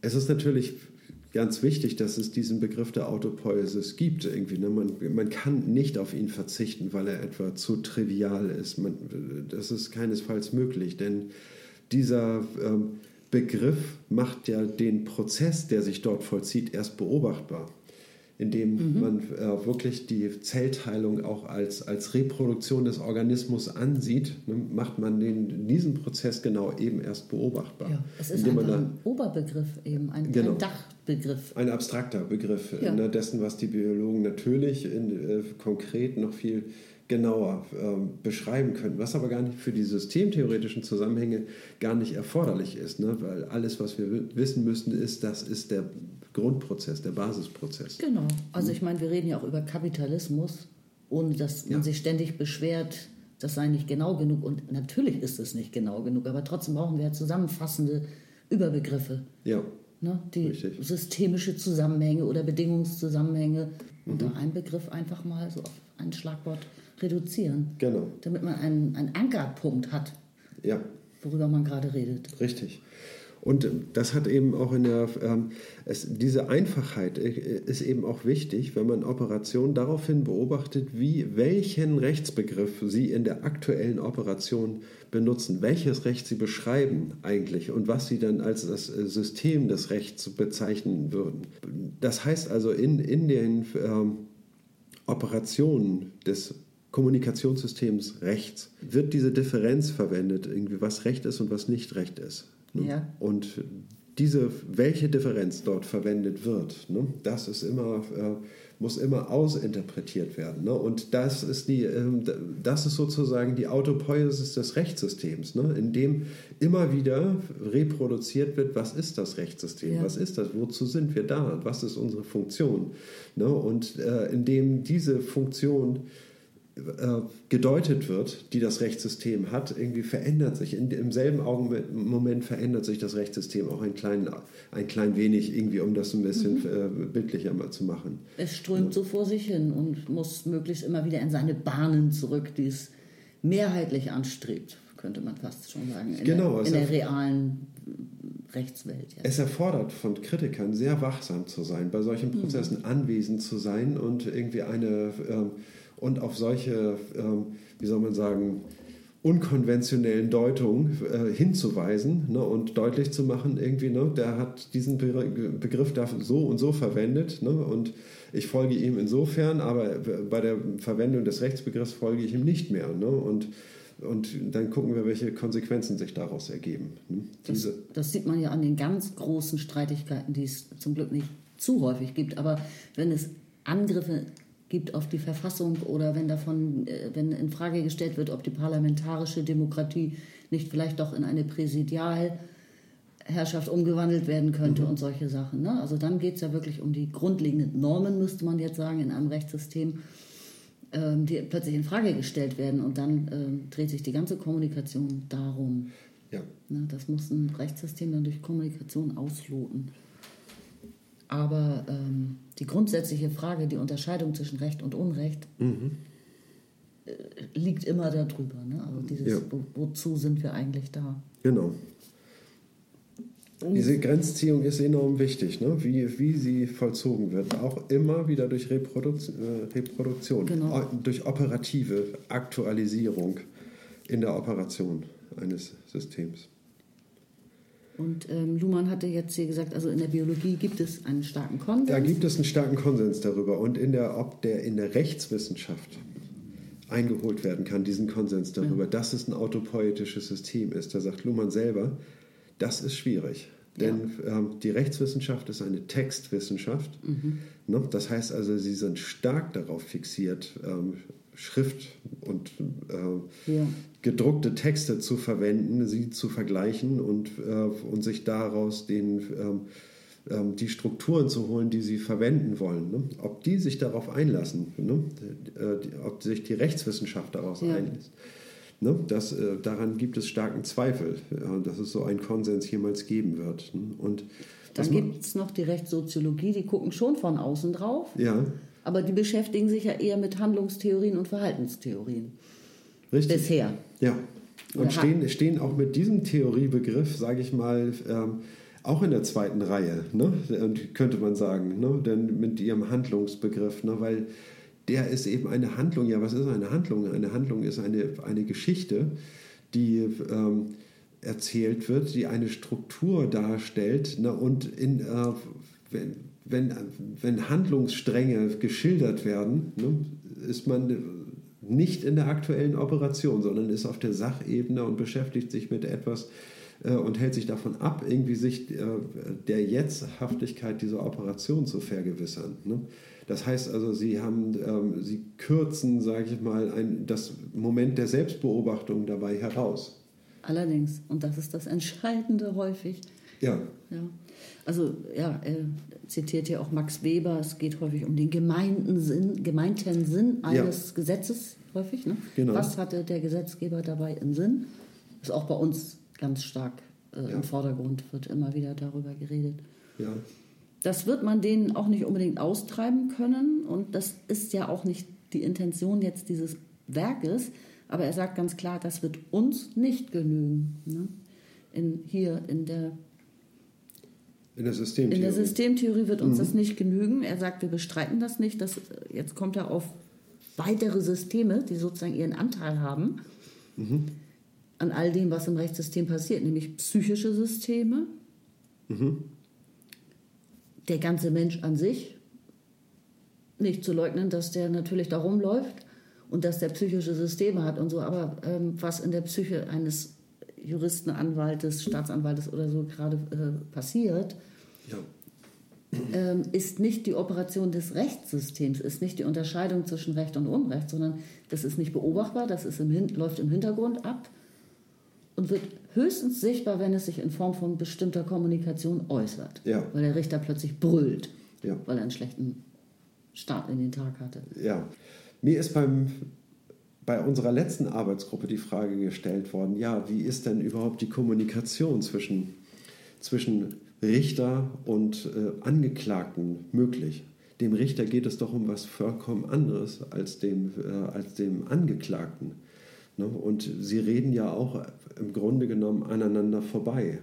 Es ist natürlich ganz wichtig, dass es diesen Begriff der Autopoiesis gibt. Irgendwie, ne? man, man kann nicht auf ihn verzichten, weil er etwa zu trivial ist. Man, das ist keinesfalls möglich, denn dieser ähm, Begriff macht ja den Prozess, der sich dort vollzieht, erst beobachtbar indem mhm. man äh, wirklich die Zellteilung auch als, als Reproduktion des Organismus ansieht, ne, macht man den, diesen Prozess genau eben erst beobachtbar. Ja, es ist ein, dann, Oberbegriff eben, ein, genau, ein, Dachbegriff. Ein abstrakter Begriff ja. ne, dessen, was die Biologen natürlich in, äh, konkret noch viel genauer äh, beschreiben können, was aber gar nicht für die systemtheoretischen Zusammenhänge gar nicht erforderlich ist, ne? weil alles, was wir wissen müssen, ist, das ist der Grundprozess, der Basisprozess. Genau. Also ich meine, wir reden ja auch über Kapitalismus, ohne dass man ja. sich ständig beschwert, das sei nicht genau genug. Und natürlich ist es nicht genau genug, aber trotzdem brauchen wir zusammenfassende Überbegriffe. Ja. Ne, die Richtig. systemische Zusammenhänge oder Bedingungszusammenhänge mhm. unter einem Begriff einfach mal so auf ein Schlagwort reduzieren. Genau. Damit man einen, einen Ankerpunkt hat, ja. worüber man gerade redet. Richtig. Und das hat eben auch in der, ähm, es, diese Einfachheit äh, ist eben auch wichtig, wenn man Operationen daraufhin beobachtet, wie, welchen Rechtsbegriff Sie in der aktuellen Operation benutzen, welches Recht Sie beschreiben eigentlich und was Sie dann als das äh, System des Rechts bezeichnen würden. Das heißt also, in, in den ähm, Operationen des Kommunikationssystems Rechts wird diese Differenz verwendet, irgendwie was Recht ist und was nicht Recht ist. Ne? Ja. Und diese, welche Differenz dort verwendet wird, ne, das ist immer, äh, muss immer ausinterpretiert werden. Ne? Und das ist, die, äh, das ist sozusagen die Autopoiesis des Rechtssystems, ne? in dem immer wieder reproduziert wird, was ist das Rechtssystem, ja. was ist das, wozu sind wir da, was ist unsere Funktion. Ne? Und äh, in dem diese Funktion gedeutet wird, die das Rechtssystem hat, irgendwie verändert sich. In, Im selben Augenmoment verändert sich das Rechtssystem auch ein klein, ein klein wenig, irgendwie, um das ein bisschen mhm. äh, bildlicher mal zu machen. Es strömt so vor sich hin und muss möglichst immer wieder in seine Bahnen zurück, die es mehrheitlich anstrebt, könnte man fast schon sagen, in, genau, der, in der realen Rechtswelt. Ja. Es erfordert von Kritikern sehr wachsam zu sein, bei solchen mhm. Prozessen mhm. anwesend zu sein und irgendwie eine ähm, und auf solche, ähm, wie soll man sagen, unkonventionellen Deutungen äh, hinzuweisen ne, und deutlich zu machen, irgendwie, ne, der hat diesen Be Begriff da so und so verwendet ne, und ich folge ihm insofern, aber bei der Verwendung des Rechtsbegriffs folge ich ihm nicht mehr. Ne, und, und dann gucken wir, welche Konsequenzen sich daraus ergeben. Ne. Das, das sieht man ja an den ganz großen Streitigkeiten, die es zum Glück nicht zu häufig gibt, aber wenn es Angriffe gibt auf die Verfassung oder wenn davon, äh, wenn in Frage gestellt wird, ob die parlamentarische Demokratie nicht vielleicht doch in eine Präsidialherrschaft umgewandelt werden könnte mhm. und solche Sachen. Ne? Also dann geht es ja wirklich um die grundlegenden Normen, müsste man jetzt sagen, in einem Rechtssystem, ähm, die plötzlich in Frage gestellt werden und dann ähm, dreht sich die ganze Kommunikation darum. Ja. Ne? Das muss ein Rechtssystem dann durch Kommunikation ausloten. Aber ähm, die grundsätzliche Frage, die Unterscheidung zwischen Recht und Unrecht, mhm. äh, liegt immer darüber. Ne? Also dieses, ja. wo, wozu sind wir eigentlich da? Genau. Diese Grenzziehung ist enorm wichtig, ne? wie, wie sie vollzogen wird. Auch immer wieder durch Reprodukt, äh, Reproduktion, genau. durch operative Aktualisierung in der Operation eines Systems. Und ähm, Luhmann hatte jetzt hier gesagt, also in der Biologie gibt es einen starken Konsens. Da gibt es einen starken Konsens darüber. Und in der, ob der, in der Rechtswissenschaft eingeholt werden kann, diesen Konsens darüber, ja. dass es ein autopoetisches System ist. Da sagt Luhmann selber, das ist schwierig. Denn ja. ähm, die Rechtswissenschaft ist eine Textwissenschaft. Mhm. Ne? Das heißt also, sie sind stark darauf fixiert, ähm, Schrift und äh, ja. gedruckte Texte zu verwenden, sie zu vergleichen und, äh, und sich daraus den, ähm, ähm, die Strukturen zu holen, die sie verwenden wollen. Ne? Ob die sich darauf einlassen, ne? äh, ob sich die Rechtswissenschaft daraus ja. einlässt. Ne? Das, äh, daran gibt es starken Zweifel, dass es so einen Konsens jemals geben wird. Ne? Und dann gibt es noch die Rechtssoziologie, die gucken schon von außen drauf. Ja. Aber die beschäftigen sich ja eher mit Handlungstheorien und Verhaltenstheorien. Richtig. Bisher. Ja. Und stehen, stehen auch mit diesem Theoriebegriff, sage ich mal, ähm, auch in der zweiten Reihe, ne? könnte man sagen, ne? denn mit ihrem Handlungsbegriff, ne? weil der ist eben eine Handlung. Ja, was ist eine Handlung? Eine Handlung ist eine, eine Geschichte, die ähm, erzählt wird, die eine Struktur darstellt ne? und in, äh, wenn, wenn, Handlungsstränge geschildert werden, ne, ist man nicht in der aktuellen Operation, sondern ist auf der Sachebene und beschäftigt sich mit etwas äh, und hält sich davon ab, irgendwie sich äh, der Jetzthaftigkeit dieser Operation zu vergewissern. Ne? Das heißt also, sie haben, ähm, sie kürzen, sage ich mal, ein, das Moment der Selbstbeobachtung dabei heraus. Allerdings, und das ist das Entscheidende häufig. Ja. ja. Also ja, er zitiert hier auch Max Weber, es geht häufig um den gemeinten Sinn, gemeinten Sinn eines ja. Gesetzes häufig. Ne? Genau. Was hatte der Gesetzgeber dabei im Sinn? Ist auch bei uns ganz stark äh, ja. im Vordergrund, wird immer wieder darüber geredet. Ja. Das wird man denen auch nicht unbedingt austreiben können und das ist ja auch nicht die Intention jetzt dieses Werkes, aber er sagt ganz klar, das wird uns nicht genügen. Ne? In, hier in der in der Systemtheorie. In der Systemtheorie wird uns mhm. das nicht genügen. Er sagt, wir bestreiten das nicht. Das, jetzt kommt er auf weitere Systeme, die sozusagen ihren Anteil haben mhm. an all dem, was im Rechtssystem passiert, nämlich psychische Systeme, mhm. der ganze Mensch an sich. Nicht zu leugnen, dass der natürlich da rumläuft und dass der psychische Systeme hat und so, aber ähm, was in der Psyche eines Juristen, Anwaltes, Staatsanwaltes oder so gerade äh, passiert, ja. ähm, ist nicht die Operation des Rechtssystems, ist nicht die Unterscheidung zwischen Recht und Unrecht, sondern das ist nicht beobachtbar, das ist im läuft im Hintergrund ab und wird höchstens sichtbar, wenn es sich in Form von bestimmter Kommunikation äußert. Ja. Weil der Richter plötzlich brüllt, ja. weil er einen schlechten Start in den Tag hatte. Ja. Mir ist beim bei unserer letzten Arbeitsgruppe die Frage gestellt worden, ja, wie ist denn überhaupt die Kommunikation zwischen, zwischen Richter und äh, Angeklagten möglich? Dem Richter geht es doch um was vollkommen anderes als dem, äh, als dem Angeklagten. Ne? Und sie reden ja auch im Grunde genommen aneinander vorbei.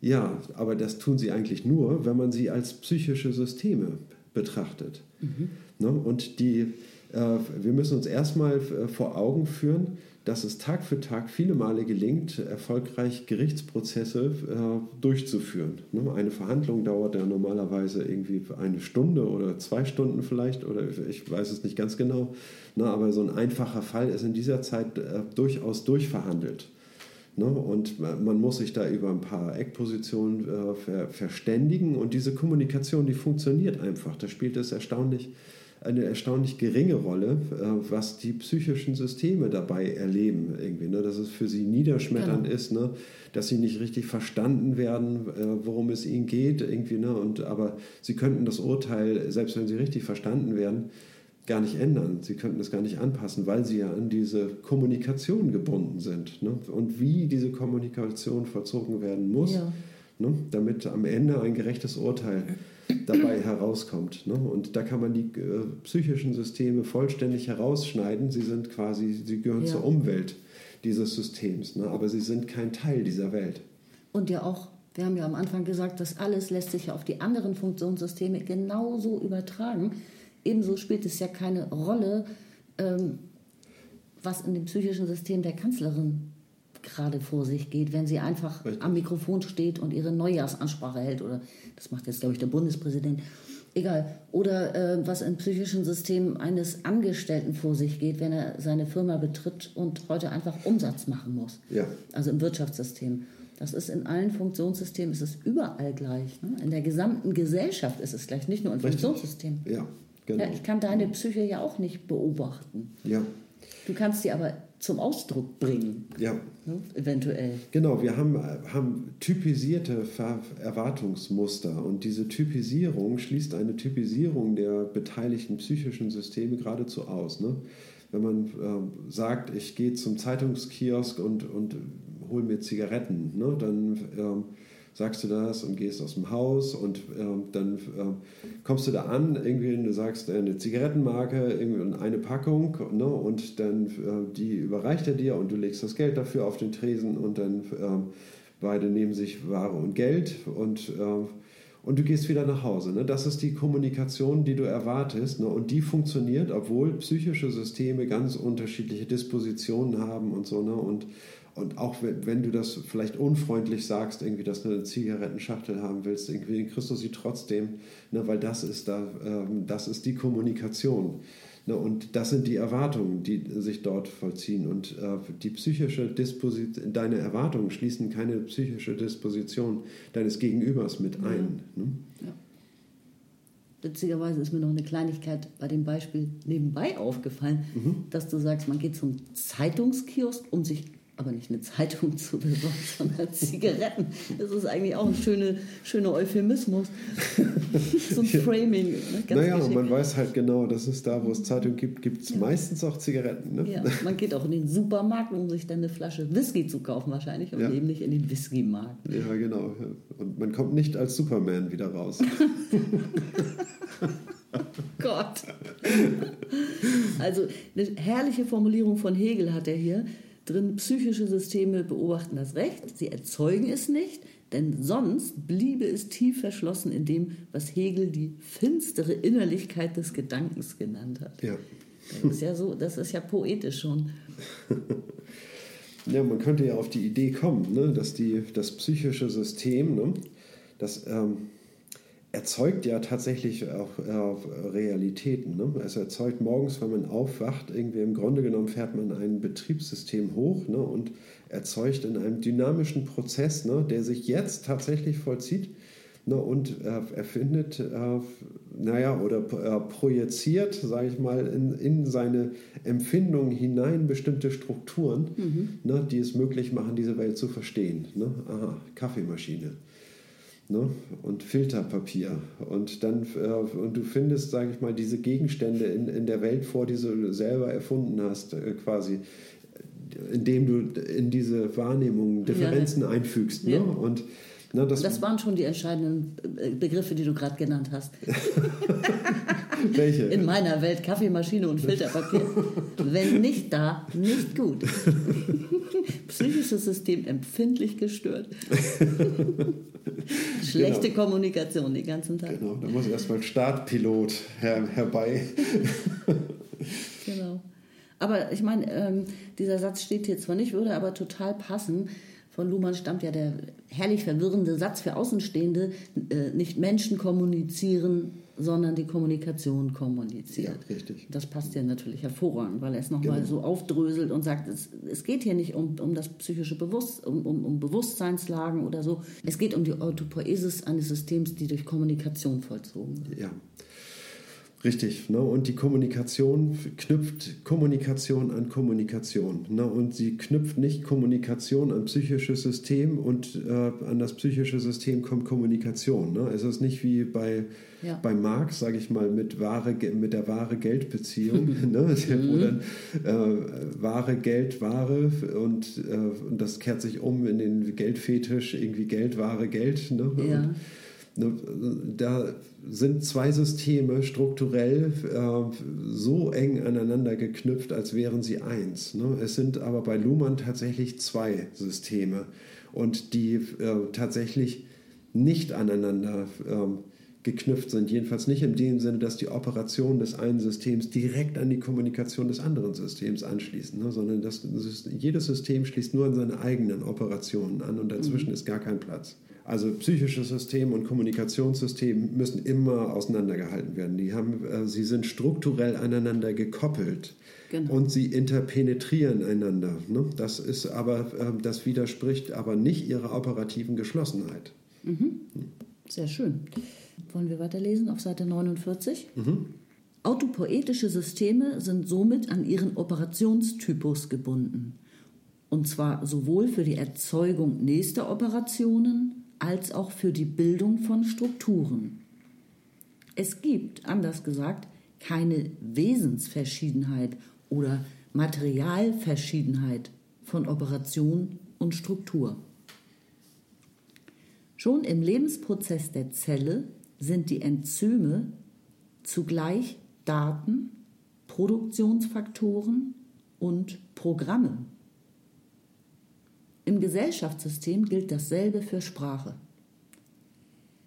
Ja, aber das tun sie eigentlich nur, wenn man sie als psychische Systeme betrachtet. Mhm. Ne? Und die, wir müssen uns erstmal äh, vor Augen führen, dass es Tag für Tag viele Male gelingt, erfolgreich Gerichtsprozesse äh, durchzuführen. Ne, eine Verhandlung dauert ja normalerweise irgendwie eine Stunde oder zwei Stunden vielleicht, oder ich weiß es nicht ganz genau. Ne, aber so ein einfacher Fall ist in dieser Zeit durchaus durchverhandelt. Ne, und man muss sich da über ein paar Eckpositionen verständigen und diese Kommunikation, die funktioniert einfach. Da spielt es erstaunlich eine erstaunlich geringe Rolle, äh, was die psychischen Systeme dabei erleben. Irgendwie, ne? Dass es für sie niederschmetternd genau. ist, ne? dass sie nicht richtig verstanden werden, äh, worum es ihnen geht. Irgendwie, ne? und, aber sie könnten das Urteil, selbst wenn sie richtig verstanden werden, gar nicht ändern. Sie könnten es gar nicht anpassen, weil sie ja an diese Kommunikation gebunden sind. Ne? Und wie diese Kommunikation vollzogen werden muss, ja. ne? damit am Ende ein gerechtes Urteil dabei herauskommt. Ne? Und da kann man die äh, psychischen Systeme vollständig herausschneiden. Sie sind quasi, sie gehören ja. zur Umwelt dieses Systems, ne? aber sie sind kein Teil dieser Welt. Und ja auch, wir haben ja am Anfang gesagt, das alles lässt sich ja auf die anderen Funktionssysteme genauso übertragen. Ebenso spielt es ja keine Rolle, ähm, was in dem psychischen System der Kanzlerin gerade vor sich geht, wenn sie einfach Richtig. am Mikrofon steht und ihre Neujahrsansprache hält. Oder das macht jetzt, glaube ich, der Bundespräsident. Egal. Oder äh, was im psychischen System eines Angestellten vor sich geht, wenn er seine Firma betritt und heute einfach Umsatz machen muss. Ja. Also im Wirtschaftssystem. Das ist in allen Funktionssystemen, ist es überall gleich. Ne? In der gesamten Gesellschaft ist es gleich, nicht nur im Richtig. Funktionssystem. Ja, genau. Ja, ich kann deine Psyche ja auch nicht beobachten. Ja, Du kannst sie aber zum Ausdruck bringen, ja. ne? eventuell. Genau, wir haben, haben typisierte Ver Erwartungsmuster und diese Typisierung schließt eine Typisierung der beteiligten psychischen Systeme geradezu aus. Ne? Wenn man ähm, sagt, ich gehe zum Zeitungskiosk und, und hole mir Zigaretten, ne? dann ähm, sagst du das und gehst aus dem Haus und ähm, dann ähm, kommst du da an, irgendwie und du sagst äh, eine Zigarettenmarke und eine Packung ne? und dann äh, die überreicht er dir und du legst das Geld dafür auf den Tresen und dann ähm, beide nehmen sich Ware und Geld und ähm, und du gehst wieder nach Hause. Ne? Das ist die Kommunikation, die du erwartest. Ne? Und die funktioniert, obwohl psychische Systeme ganz unterschiedliche Dispositionen haben und so. Ne? Und, und auch wenn, du das vielleicht unfreundlich sagst, irgendwie, dass du eine Zigarettenschachtel haben willst, irgendwie kriegst du sie trotzdem, ne? weil das ist, da, ähm, das ist die Kommunikation. Ne, und das sind die Erwartungen, die sich dort vollziehen. Und äh, die psychische Disposition, deine Erwartungen schließen keine psychische Disposition deines Gegenübers mit ein. Ne? Ja. Witzigerweise ist mir noch eine Kleinigkeit bei dem Beispiel nebenbei aufgefallen, dass du sagst, man geht zum Zeitungskiosk, um sich aber nicht eine Zeitung zu besorgen, sondern Zigaretten. Das ist eigentlich auch ein schöner schöne Euphemismus. so ein Framing. Ne? Naja, und man weiß halt genau, dass es da, wo es Zeitung gibt, gibt es meistens auch Zigaretten. Ne? Ja, man geht auch in den Supermarkt, um sich dann eine Flasche Whisky zu kaufen wahrscheinlich und Ja. eben nicht in den Whiskymarkt. Ja, genau. ja. Und man kommt nicht als Superman wieder raus. Gott. Also eine herrliche Formulierung von Hegel hat er hier drin. Psychische Systeme beobachten das Recht, sie erzeugen es nicht, denn sonst bliebe es tief verschlossen in dem, was Hegel die finstere Innerlichkeit des Gedankens genannt hat. ja. Das ist ja so, das ist ja poetisch schon. Ja, man könnte ja auf die Idee kommen, ne, dass die, das psychische System, ne, das ähm, erzeugt ja tatsächlich auch äh, Realitäten. Ne? Es erzeugt morgens, wenn man aufwacht, irgendwie im Grunde genommen fährt man ein Betriebssystem hoch ne, und erzeugt in einem dynamischen Prozess, ne, der sich jetzt tatsächlich vollzieht, Ne, und äh, erfindet, äh, naja, oder äh, projiziert, sage ich mal, in, in seine Empfindungen hinein bestimmte Strukturen, ne, die es möglich machen, diese Welt zu verstehen. Ne? Aha, Kaffeemaschine. Ne? Und Filterpapier. Und dann, äh, und du findest, sage ich mal, diese Gegenstände in, in der Welt vor, die du selber erfunden hast, äh, quasi, indem du in diese Wahrnehmung Differenzen einfügst. Ne? Ja. Und na, das, Das waren schon die entscheidenden Begriffe, die du gerade genannt hast. welche? In meiner Welt Kaffeemaschine und Filterpapier. Wenn nicht da, nicht gut. Psychisches System empfindlich gestört. Schlechte Kommunikation den ganzen Tag. Genau, da muss erstmal ein Startpilot her, herbei. Genau. Aber ich meine, ähm, dieser Satz steht hier zwar nicht, würde aber total passen. Von Luhmann stammt ja der herrlich verwirrende Satz für Außenstehende, äh, nicht Menschen kommunizieren, sondern die Kommunikation kommuniziert. Ja, richtig. Das passt ja natürlich hervorragend, weil er es nochmal Genau. so aufdröselt und sagt, es, es geht hier nicht um, um das psychische Bewusst, um, um, um Bewusstseinslagen oder so. Es geht um die Autopoiesis eines Systems, die durch Kommunikation vollzogen wird. Ja, richtig. Ne? Und die Kommunikation knüpft Kommunikation an Kommunikation. Ne? Und sie knüpft nicht Kommunikation an psychisches System und äh, an das psychische System kommt Kommunikation. Ne? Es ist nicht wie bei, Ja. bei Marx, sage ich mal, mit, wahre, mit der wahre Geldbeziehung, ne? wo dann äh, wahre Geld, Ware und, äh, und das kehrt sich um in den Geldfetisch, irgendwie Geld, Ware, Geld. Ne? Ja. Und, Ne, Da sind zwei Systeme strukturell äh, so eng aneinander geknüpft, als wären sie eins. Ne? Es sind aber bei Luhmann tatsächlich zwei Systeme und die äh, tatsächlich nicht aneinander ähm, geknüpft sind. Jedenfalls nicht in dem Sinne, dass die Operationen des einen Systems direkt an die Kommunikation des anderen Systems anschließen, ne? sondern dass jedes System schließt nur an seine eigenen Operationen an und dazwischen mhm. ist gar kein Platz. Also psychisches System und Kommunikationssystem müssen immer auseinandergehalten werden. Die haben, äh, sie sind strukturell aneinander gekoppelt genau. und sie interpenetrieren einander. Ne? Das ist aber, äh, das widerspricht aber nicht ihrer operativen Geschlossenheit. Mhm. Sehr schön. Wollen wir weiterlesen auf Seite 49? Mhm. Autopoetische Systeme sind somit an ihren Operationstypus gebunden. Und zwar sowohl für die Erzeugung nächster Operationen als auch für die Bildung von Strukturen. Es gibt, anders gesagt, keine Wesensverschiedenheit oder Materialverschiedenheit von Operation und Struktur. Schon im Lebensprozess der Zelle sind die Enzyme zugleich Daten, Produktionsfaktoren und Programme. Im Gesellschaftssystem gilt dasselbe für Sprache.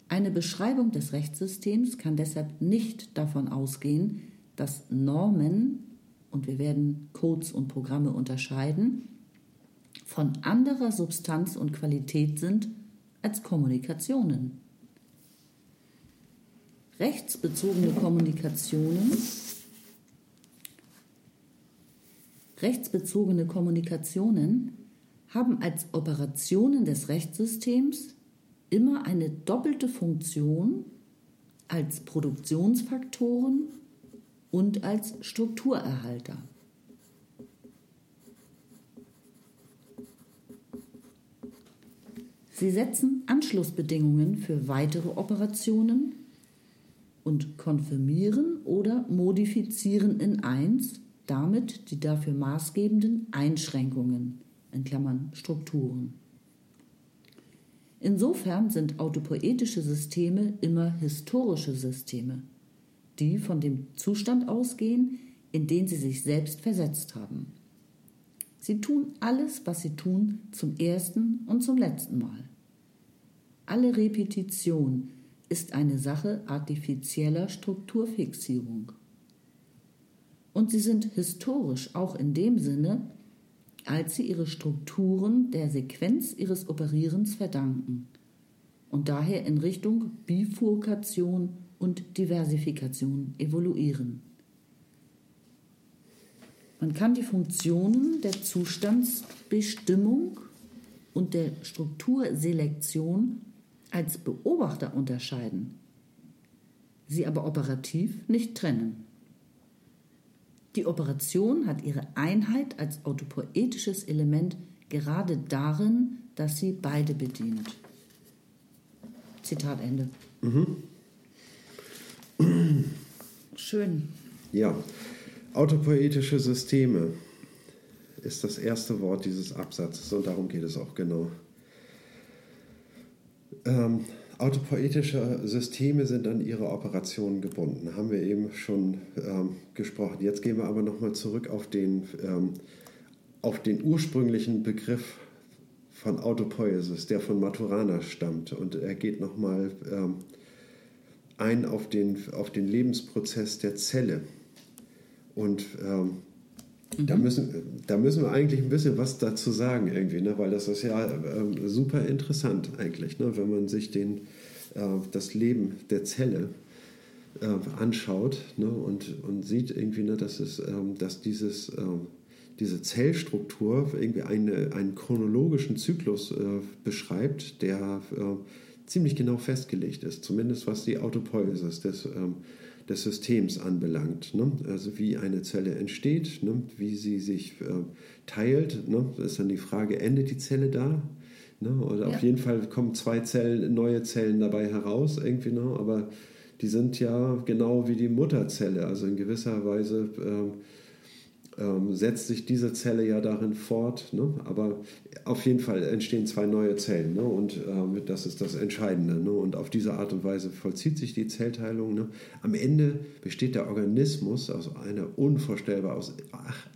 Eine Beschreibung des Rechtssystems kann deshalb nicht davon ausgehen, dass Normen, und wir werden Codes und Programme unterscheiden, von anderer Substanz und Qualität sind als Kommunikationen. Rechtsbezogene Kommunikationen Rechtsbezogene Kommunikationen haben als Operationen des Rechtssystems immer eine doppelte Funktion als Produktionsfaktoren und als Strukturerhalter. Sie setzen Anschlussbedingungen für weitere Operationen und konfirmieren oder modifizieren in eins damit die dafür maßgebenden Einschränkungen in Klammern Strukturen. Insofern sind autopoetische Systeme immer historische Systeme, die von dem Zustand ausgehen, in den sie sich selbst versetzt haben. Sie tun alles, was sie tun, zum ersten und zum letzten Mal. Alle Repetition ist eine Sache artifizieller Strukturfixierung. Und sie sind historisch auch in dem Sinne, als sie ihre Strukturen der Sequenz ihres Operierens verdanken und daher in Richtung Bifurkation und Diversifikation evoluieren. Man kann die Funktionen der Zustandsbestimmung und der Strukturselektion als Beobachter unterscheiden, sie aber operativ nicht trennen. Die Operation hat ihre Einheit als autopoetisches Element gerade darin, dass sie beide bedient. Zitat Ende. Mhm. Schön. Ja, autopoetische Systeme ist das erste Wort dieses Absatzes und darum geht es auch genau. Ähm, Autopoetische Systeme sind an ihre Operationen gebunden, haben wir eben schon ähm, gesprochen. Jetzt gehen wir aber nochmal zurück auf den, ähm, auf den ursprünglichen Begriff von Autopoiesis, der von Maturana stammt. Und er geht nochmal ähm, ein auf den, auf den Lebensprozess der Zelle. Und ähm, Mhm. Da, müssen, da müssen wir eigentlich ein bisschen was dazu sagen irgendwie, ne? weil das ist ja äh, super interessant eigentlich, ne? wenn man sich den, äh, das Leben der Zelle äh, anschaut ne? und, und sieht irgendwie, ne, dass, es, ähm, dass dieses, ähm, diese Zellstruktur irgendwie eine, einen chronologischen Zyklus äh, beschreibt, der äh, ziemlich genau festgelegt ist, zumindest was die Autopoiesis des ähm, des Systems anbelangt. Ne? Also wie eine Zelle entsteht, ne? wie sie sich äh, teilt. Ne? Ist dann die Frage, endet die Zelle da? Ne? Oder ja. auf jeden Fall kommen zwei Zellen, neue Zellen dabei heraus, irgendwie, ne? aber die sind ja genau wie die Mutterzelle, also in gewisser Weise. Äh, ähm, setzt sich diese Zelle ja darin fort. Ne? Aber auf jeden Fall entstehen zwei neue Zellen ne? und ähm, das ist das Entscheidende. Ne? Und auf diese Art und Weise vollzieht sich die Zellteilung. Ne? Am Ende besteht der Organismus aus einer unvorstellbar aus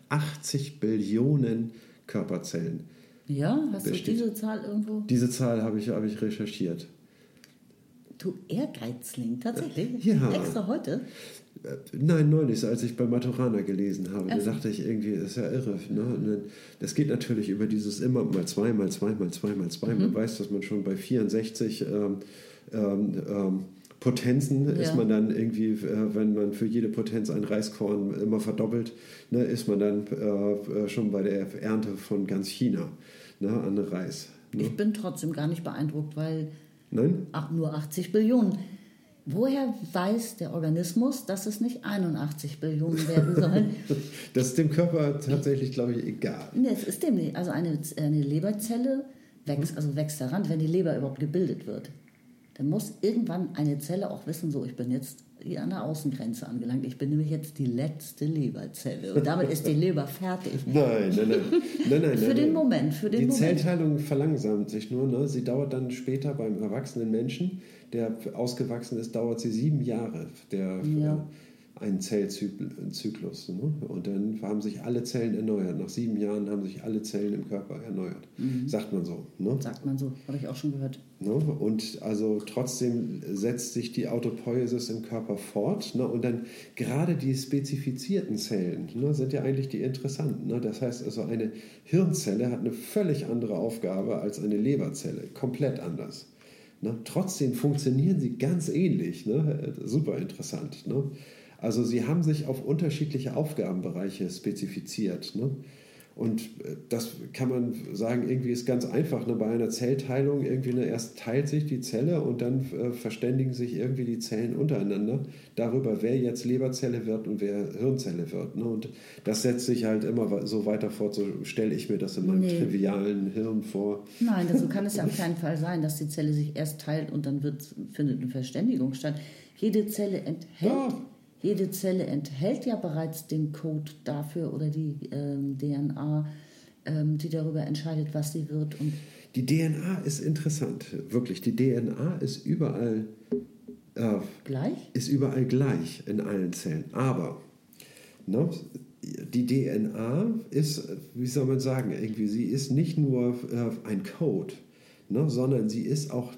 80 Billionen Körperzellen. Ja, hast besteht. du diese Zahl irgendwo? Diese Zahl habe ich, habe ich recherchiert. Du Ehrgeizling, tatsächlich? Ja. Extra heute? Nein, neulich, als ich bei Maturana gelesen habe, da dachte ich irgendwie, das ist ja irre. Ne? Das geht natürlich über dieses immer mal zwei, mal zwei, mal zwei, mal zwei. Mhm. Man weiß, dass man schon bei 64 ähm, ähm, ähm, Potenzen Ja. ist man dann irgendwie, äh, wenn man für jede Potenz ein Reiskorn immer verdoppelt, ne, ist man dann äh, äh, schon bei der Ernte von ganz China ne, an Reis. Ne? Ich bin trotzdem gar nicht beeindruckt, weil Nein? ach, nur 80 Billionen. Woher weiß der Organismus, dass es nicht 81 Billionen werden sollen? Das ist dem Körper tatsächlich, glaube ich, egal. nee, es ist dem nicht. Also eine, eine Leberzelle wächst, also wächst daran, wenn die Leber überhaupt gebildet wird. Dann muss irgendwann eine Zelle auch wissen, so, ich bin jetzt hier an der Außengrenze angelangt. Ich bin nämlich jetzt die letzte Leberzelle. Und damit ist die Leber fertig. Nein, nein, nein. nein, nein Für nein, den nein. Moment, für den die Moment. Zellteilung verlangsamt sich nur. Ne? Sie dauert dann später beim erwachsenen Menschen, der ausgewachsen ist, dauert sie sieben Jahre, der Ja. äh, ein Zellzyklus. Ne? Und dann haben sich alle Zellen erneuert. Nach sieben Jahren haben sich alle Zellen im Körper erneuert. Mhm. Sagt man so. Ne? Sagt man so, habe ich auch schon gehört. Ne? Und also trotzdem setzt sich die Autopoiesis im Körper fort. Ne? Und dann gerade die spezifizierten Zellen ne, sind ja eigentlich die interessanten. Ne? Das heißt also, eine Hirnzelle hat eine völlig andere Aufgabe als eine Leberzelle. Komplett anders. Ne? Trotzdem funktionieren sie ganz ähnlich. Ne? Super interessant. Ne? Also sie haben sich auf unterschiedliche Aufgabenbereiche spezifiziert. Ne? Und äh, das kann man sagen, irgendwie ist ganz einfach. Ne? Bei einer Zellteilung irgendwie ne, erst teilt sich die Zelle und dann äh, verständigen sich irgendwie die Zellen untereinander darüber, wer jetzt Leberzelle wird und wer Hirnzelle wird. Ne? Und das setzt sich halt immer so weiter fort. So stelle ich mir das in meinem Nee. trivialen Hirn vor. Nein, so kann es ja auf keinen Fall sein, dass die Zelle sich erst teilt und dann wird, findet eine Verständigung statt. Jede Zelle enthält, Ja. Jede Zelle enthält ja bereits den Code dafür oder die ähm, DNA, ähm, die darüber entscheidet, was sie wird. Und Die DNA ist interessant, wirklich. Die DNA ist überall äh, gleich? ist überall gleich in allen Zellen. Aber ne, die DNA ist, wie soll man sagen, irgendwie, sie ist nicht nur äh, ein Code, ne, sondern sie ist auch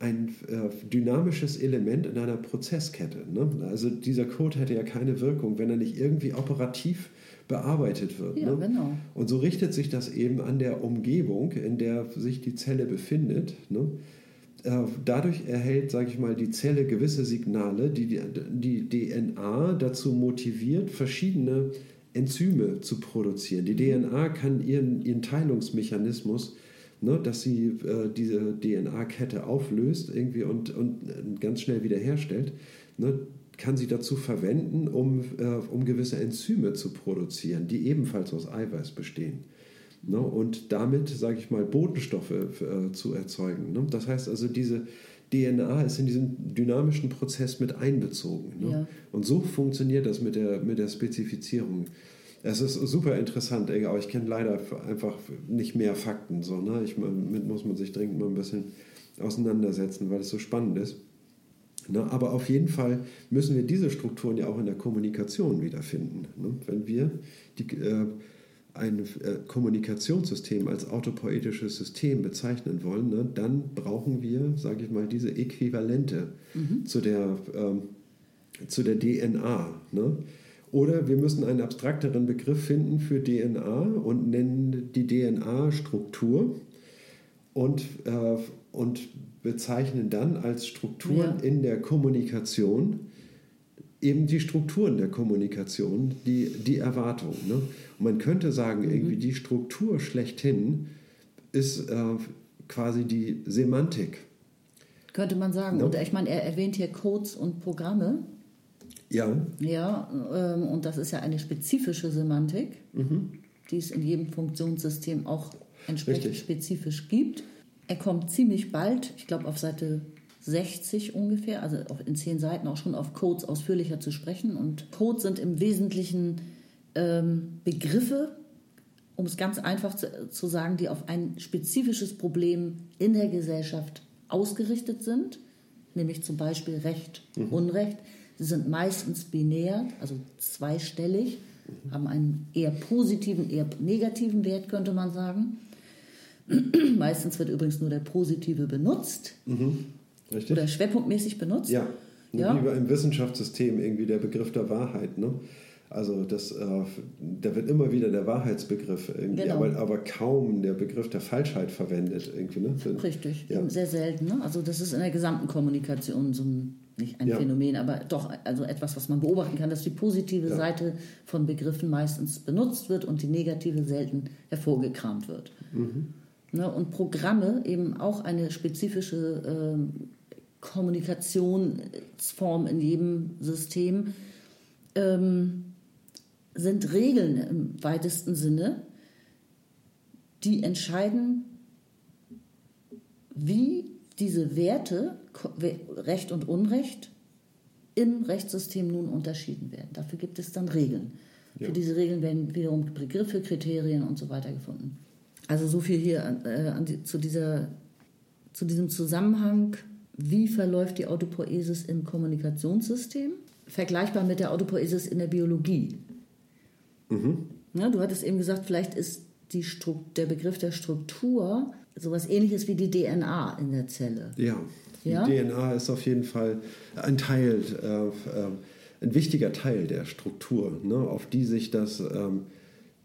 ein äh, dynamisches Element in einer Prozesskette. Ne? Also dieser Code hätte ja keine Wirkung, wenn er nicht irgendwie operativ bearbeitet wird. Ja, ne? genau. Und so richtet sich das eben an der Umgebung, in der sich die Zelle befindet. Ne? Äh, Dadurch erhält, sage ich mal, die Zelle gewisse Signale, die die die DNA dazu motiviert, verschiedene Enzyme zu produzieren. Die DNA kann ihren, ihren Teilungsmechanismus, ne, dass sie äh, diese DNA-Kette auflöst irgendwie und, und äh, ganz schnell wiederherstellt, ne, kann sie dazu verwenden, um, äh, um gewisse Enzyme zu produzieren, die ebenfalls aus Eiweiß bestehen. Ne, und damit, sage ich mal, Botenstoffe äh, zu erzeugen. Ne? Das heißt also, diese DNA ist in diesen dynamischen Prozess mit einbezogen. Ne? Ja. Und so funktioniert das mit der, mit der Spezifizierung. Es ist super interessant, aber ich kenne leider einfach nicht mehr Fakten. So, ne? ich, damit muss man sich dringend mal ein bisschen auseinandersetzen, weil es so spannend ist. Ne? Aber auf jeden Fall müssen wir diese Strukturen ja auch in der Kommunikation wiederfinden. Ne? Wenn wir die, äh, ein äh, Kommunikationssystem als autopoetisches System bezeichnen wollen, ne, dann brauchen wir, sage ich mal, diese Äquivalente zu, der, ähm, zu der DNA. Ne? Oder wir müssen einen abstrakteren Begriff finden für DNA und nennen die DNA Struktur und, äh, und bezeichnen dann als Strukturen Ja. in der Kommunikation eben die Strukturen der Kommunikation, die, die Erwartung. Ne? Und man könnte sagen, irgendwie die Struktur schlechthin ist äh, quasi die Semantik. Könnte man sagen. Ja. Und ich meine, er erwähnt hier Codes und Programme. Ja, Ja, ähm, und das ist ja eine spezifische Semantik, die es in jedem Funktionssystem auch entsprechend Richtig. spezifisch gibt. Er kommt ziemlich bald, ich glaube auf Seite 60 ungefähr, also in zehn Seiten auch schon auf Codes ausführlicher zu sprechen. Und Codes sind im Wesentlichen ähm, Begriffe, um es ganz einfach zu, zu sagen, die auf ein spezifisches Problem in der Gesellschaft ausgerichtet sind, nämlich zum Beispiel Recht, Unrecht. Sie sind meistens binär, also zweistellig, haben einen eher positiven, eher negativen Wert, könnte man sagen. meistens wird übrigens nur der positive benutzt. Richtig. oder schwerpunktmäßig benutzt. Ja. Ja. Wie im Wissenschaftssystem irgendwie der Begriff der Wahrheit. Ne? Also das, äh, da wird immer wieder der Wahrheitsbegriff Genau. aber, aber kaum der Begriff der Falschheit verwendet irgendwie. Ne? Richtig, Ja. sehr selten. Ne? Also das ist in der gesamten Kommunikation so ein, nicht ein Ja. Phänomen, aber doch also etwas, was man beobachten kann, dass die positive Ja. Seite von Begriffen meistens benutzt wird und die negative selten hervorgekramt wird. Mhm. Ne? Und Programme eben auch eine spezifische ähm, Kommunikationsform in jedem System ähm, sind Regeln im weitesten Sinne, die entscheiden, wie diese Werte, Recht und Unrecht, im Rechtssystem nun unterschieden werden. Dafür gibt es dann Regeln. Ja. Für diese Regeln werden wiederum Begriffe, Kriterien und so weiter gefunden. Also so viel hier an, äh, an die, zu, dieser, zu diesem Zusammenhang, wie verläuft die Autopoiesis im Kommunikationssystem, vergleichbar mit der Autopoiesis in der Biologie. Ja, du hattest eben gesagt, vielleicht ist der Begriff der Struktur sowas ähnliches wie die DNA in der Zelle. Ja, Ja? DNA ist auf jeden Fall ein Teil, äh, äh, ein wichtiger Teil der Struktur, ne, auf die sich das, ähm,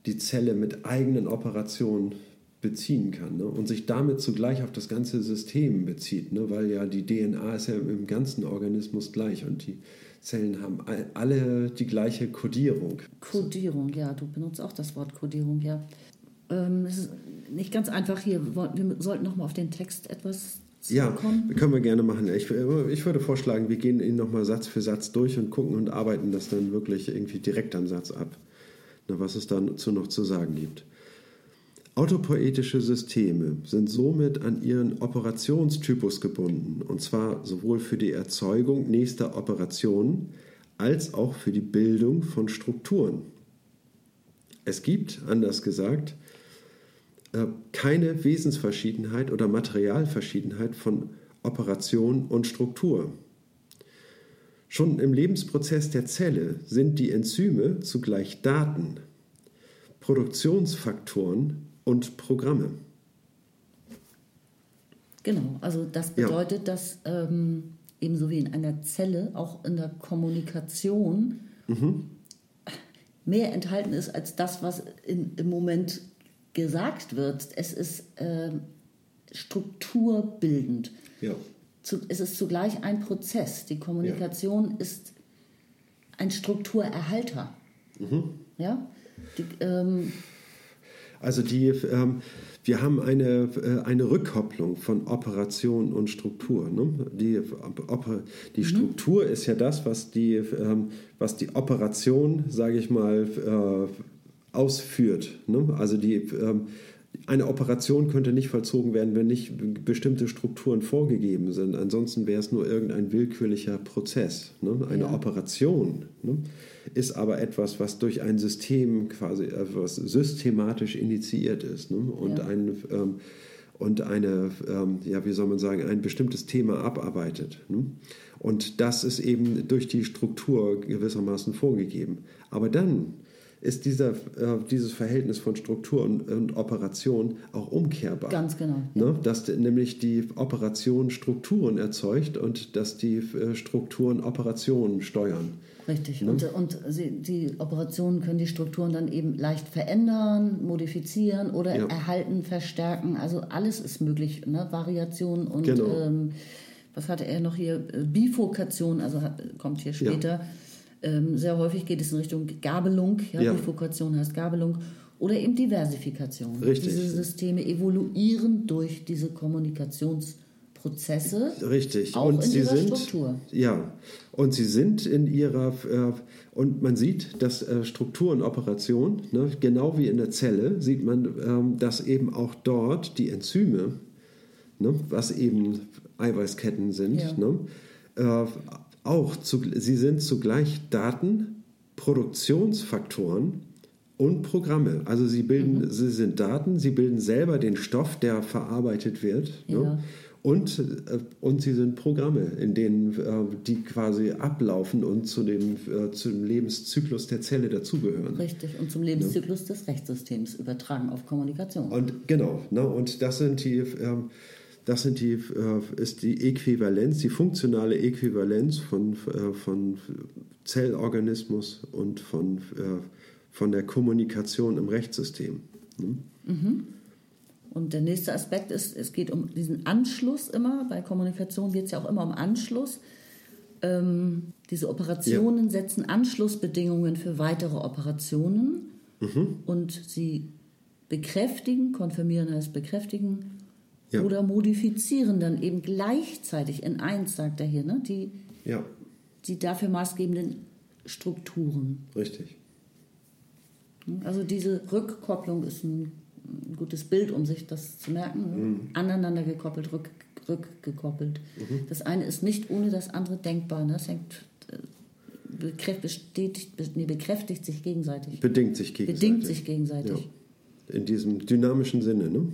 die Zelle mit eigenen Operationen beziehen kann ne, und sich damit zugleich auf das ganze System bezieht, ne, weil ja die DNA ist ja im ganzen Organismus gleich und die Zellen haben all- alle die gleiche Kodierung. Kodierung, ja, du benutzt auch das Wort Kodierung, ja. Ähm, es ist nicht ganz einfach hier. Wir, sollten noch mal auf den Text etwas Ja, zurückkommen. können wir gerne machen. Ich, ich würde vorschlagen, wir gehen ihn nochmal Satz für Satz durch und gucken und arbeiten das dann wirklich irgendwie direkt am Satz ab, na, was es dazu noch zu sagen gibt. Autopoetische Systeme sind somit an ihren Operationstypus gebunden, und zwar sowohl für die Erzeugung nächster Operationen als auch für die Bildung von Strukturen. Es gibt, anders gesagt, äh, keine Wesensverschiedenheit oder Materialverschiedenheit von Operation und Struktur. Schon im Lebensprozess der Zelle sind die Enzyme zugleich Daten, Produktionsfaktoren und Programme. Genau, also das Ja. bedeutet, dass ähm, ebenso wie in einer Zelle auch in der Kommunikation Mhm. mehr enthalten ist als das, was in, im Moment gesagt wird. Es ist ähm, strukturbildend. Ja. Zu, es ist zugleich ein Prozess. Die Kommunikation ist ein Strukturerhalter. Mhm. Ja? Die, ähm, Also die, ähm, wir haben eine, äh, eine Rückkopplung von Operation und Struktur. Ne? Die, Oper, die Struktur ist ja das, was die, ähm, was die Operation, sage ich mal, äh, ausführt. Ne? Also die, ähm, eine Operation könnte nicht vollzogen werden, wenn nicht bestimmte Strukturen vorgegeben sind. Ansonsten wäre es nur irgendein willkürlicher Prozess. Ne? Eine Ja. Operation ne? ist aber etwas, was durch ein System quasi etwas systematisch initiiert ist ne? und Ja. ein ähm, und eine, ähm, ja, wie soll man sagen, ein bestimmtes Thema abarbeitet. Ne? Und das ist eben durch die Struktur gewissermaßen vorgegeben. Aber dann ist dieser, äh, dieses Verhältnis von Struktur und, und Operation auch umkehrbar. Ganz genau, Ne? Dass nämlich die Operation Strukturen erzeugt und dass die äh, Strukturen Operationen steuern. Richtig. Und, und sie, die Operationen können die Strukturen dann eben leicht verändern, modifizieren oder Ja. erhalten, verstärken. Also alles ist möglich. Ne? Variation und Genau. ähm, was hatte er noch hier? Äh, Bifurkation, also hat, kommt hier später. Ähm, sehr häufig geht es in Richtung Gabelung. Ja? Ja. Bifurkation heißt Gabelung. Oder eben Diversifikation. Richtig. Diese Systeme evoluieren durch diese Kommunikationsprozesse. Richtig. Auch und in sie ihrer sind, Struktur. Ja, und sie sind in ihrer, äh, und man sieht, dass äh, Struktur und Operation, ne, genau wie in der Zelle, sieht man, ähm, dass eben auch dort die Enzyme, ne, was eben Eiweißketten sind, Ja. ne, äh, auch, zu, sie sind zugleich Daten, Produktionsfaktoren und Programme. Also sie bilden, Mhm. sie sind Daten, sie bilden selber den Stoff, der verarbeitet wird. Ja. Ne? Und, äh, und sie sind Programme, in denen äh, die quasi ablaufen und zu dem, äh, zu dem Lebenszyklus der Zelle dazugehören. Richtig. Und zum Lebenszyklus des Rechtssystems übertragen auf Kommunikation. Und genau, ne, und das sind die, ähm, Das sind die, äh, ist die Äquivalenz, die funktionale Äquivalenz von, äh, von Zellorganismus und von, äh, von der Kommunikation im Rechtssystem. Ne? Mhm. Und der nächste Aspekt ist, es geht um diesen Anschluss immer. Bei Kommunikation geht es ja auch immer um Anschluss. Ähm, diese Operationen ja. setzen Anschlussbedingungen für weitere Operationen mhm. und sie bekräftigen, konfirmieren heißt bekräftigen, ja. oder modifizieren dann eben gleichzeitig in eins, sagt er hier, ne? die, ja. die dafür maßgebenden Strukturen. Richtig. Also diese Rückkopplung ist ein, ein gutes Bild, um sich das zu merken. Ne? Mhm. Aneinander gekoppelt, rück, rückgekoppelt. Mhm. Das eine ist nicht ohne das andere denkbar. Ne? Das hängt, äh, bestätigt, nee, bekräftigt sich gegenseitig. Bedingt sich gegenseitig. Bedingt sich gegenseitig. Ja. In diesem dynamischen Sinne. Ne?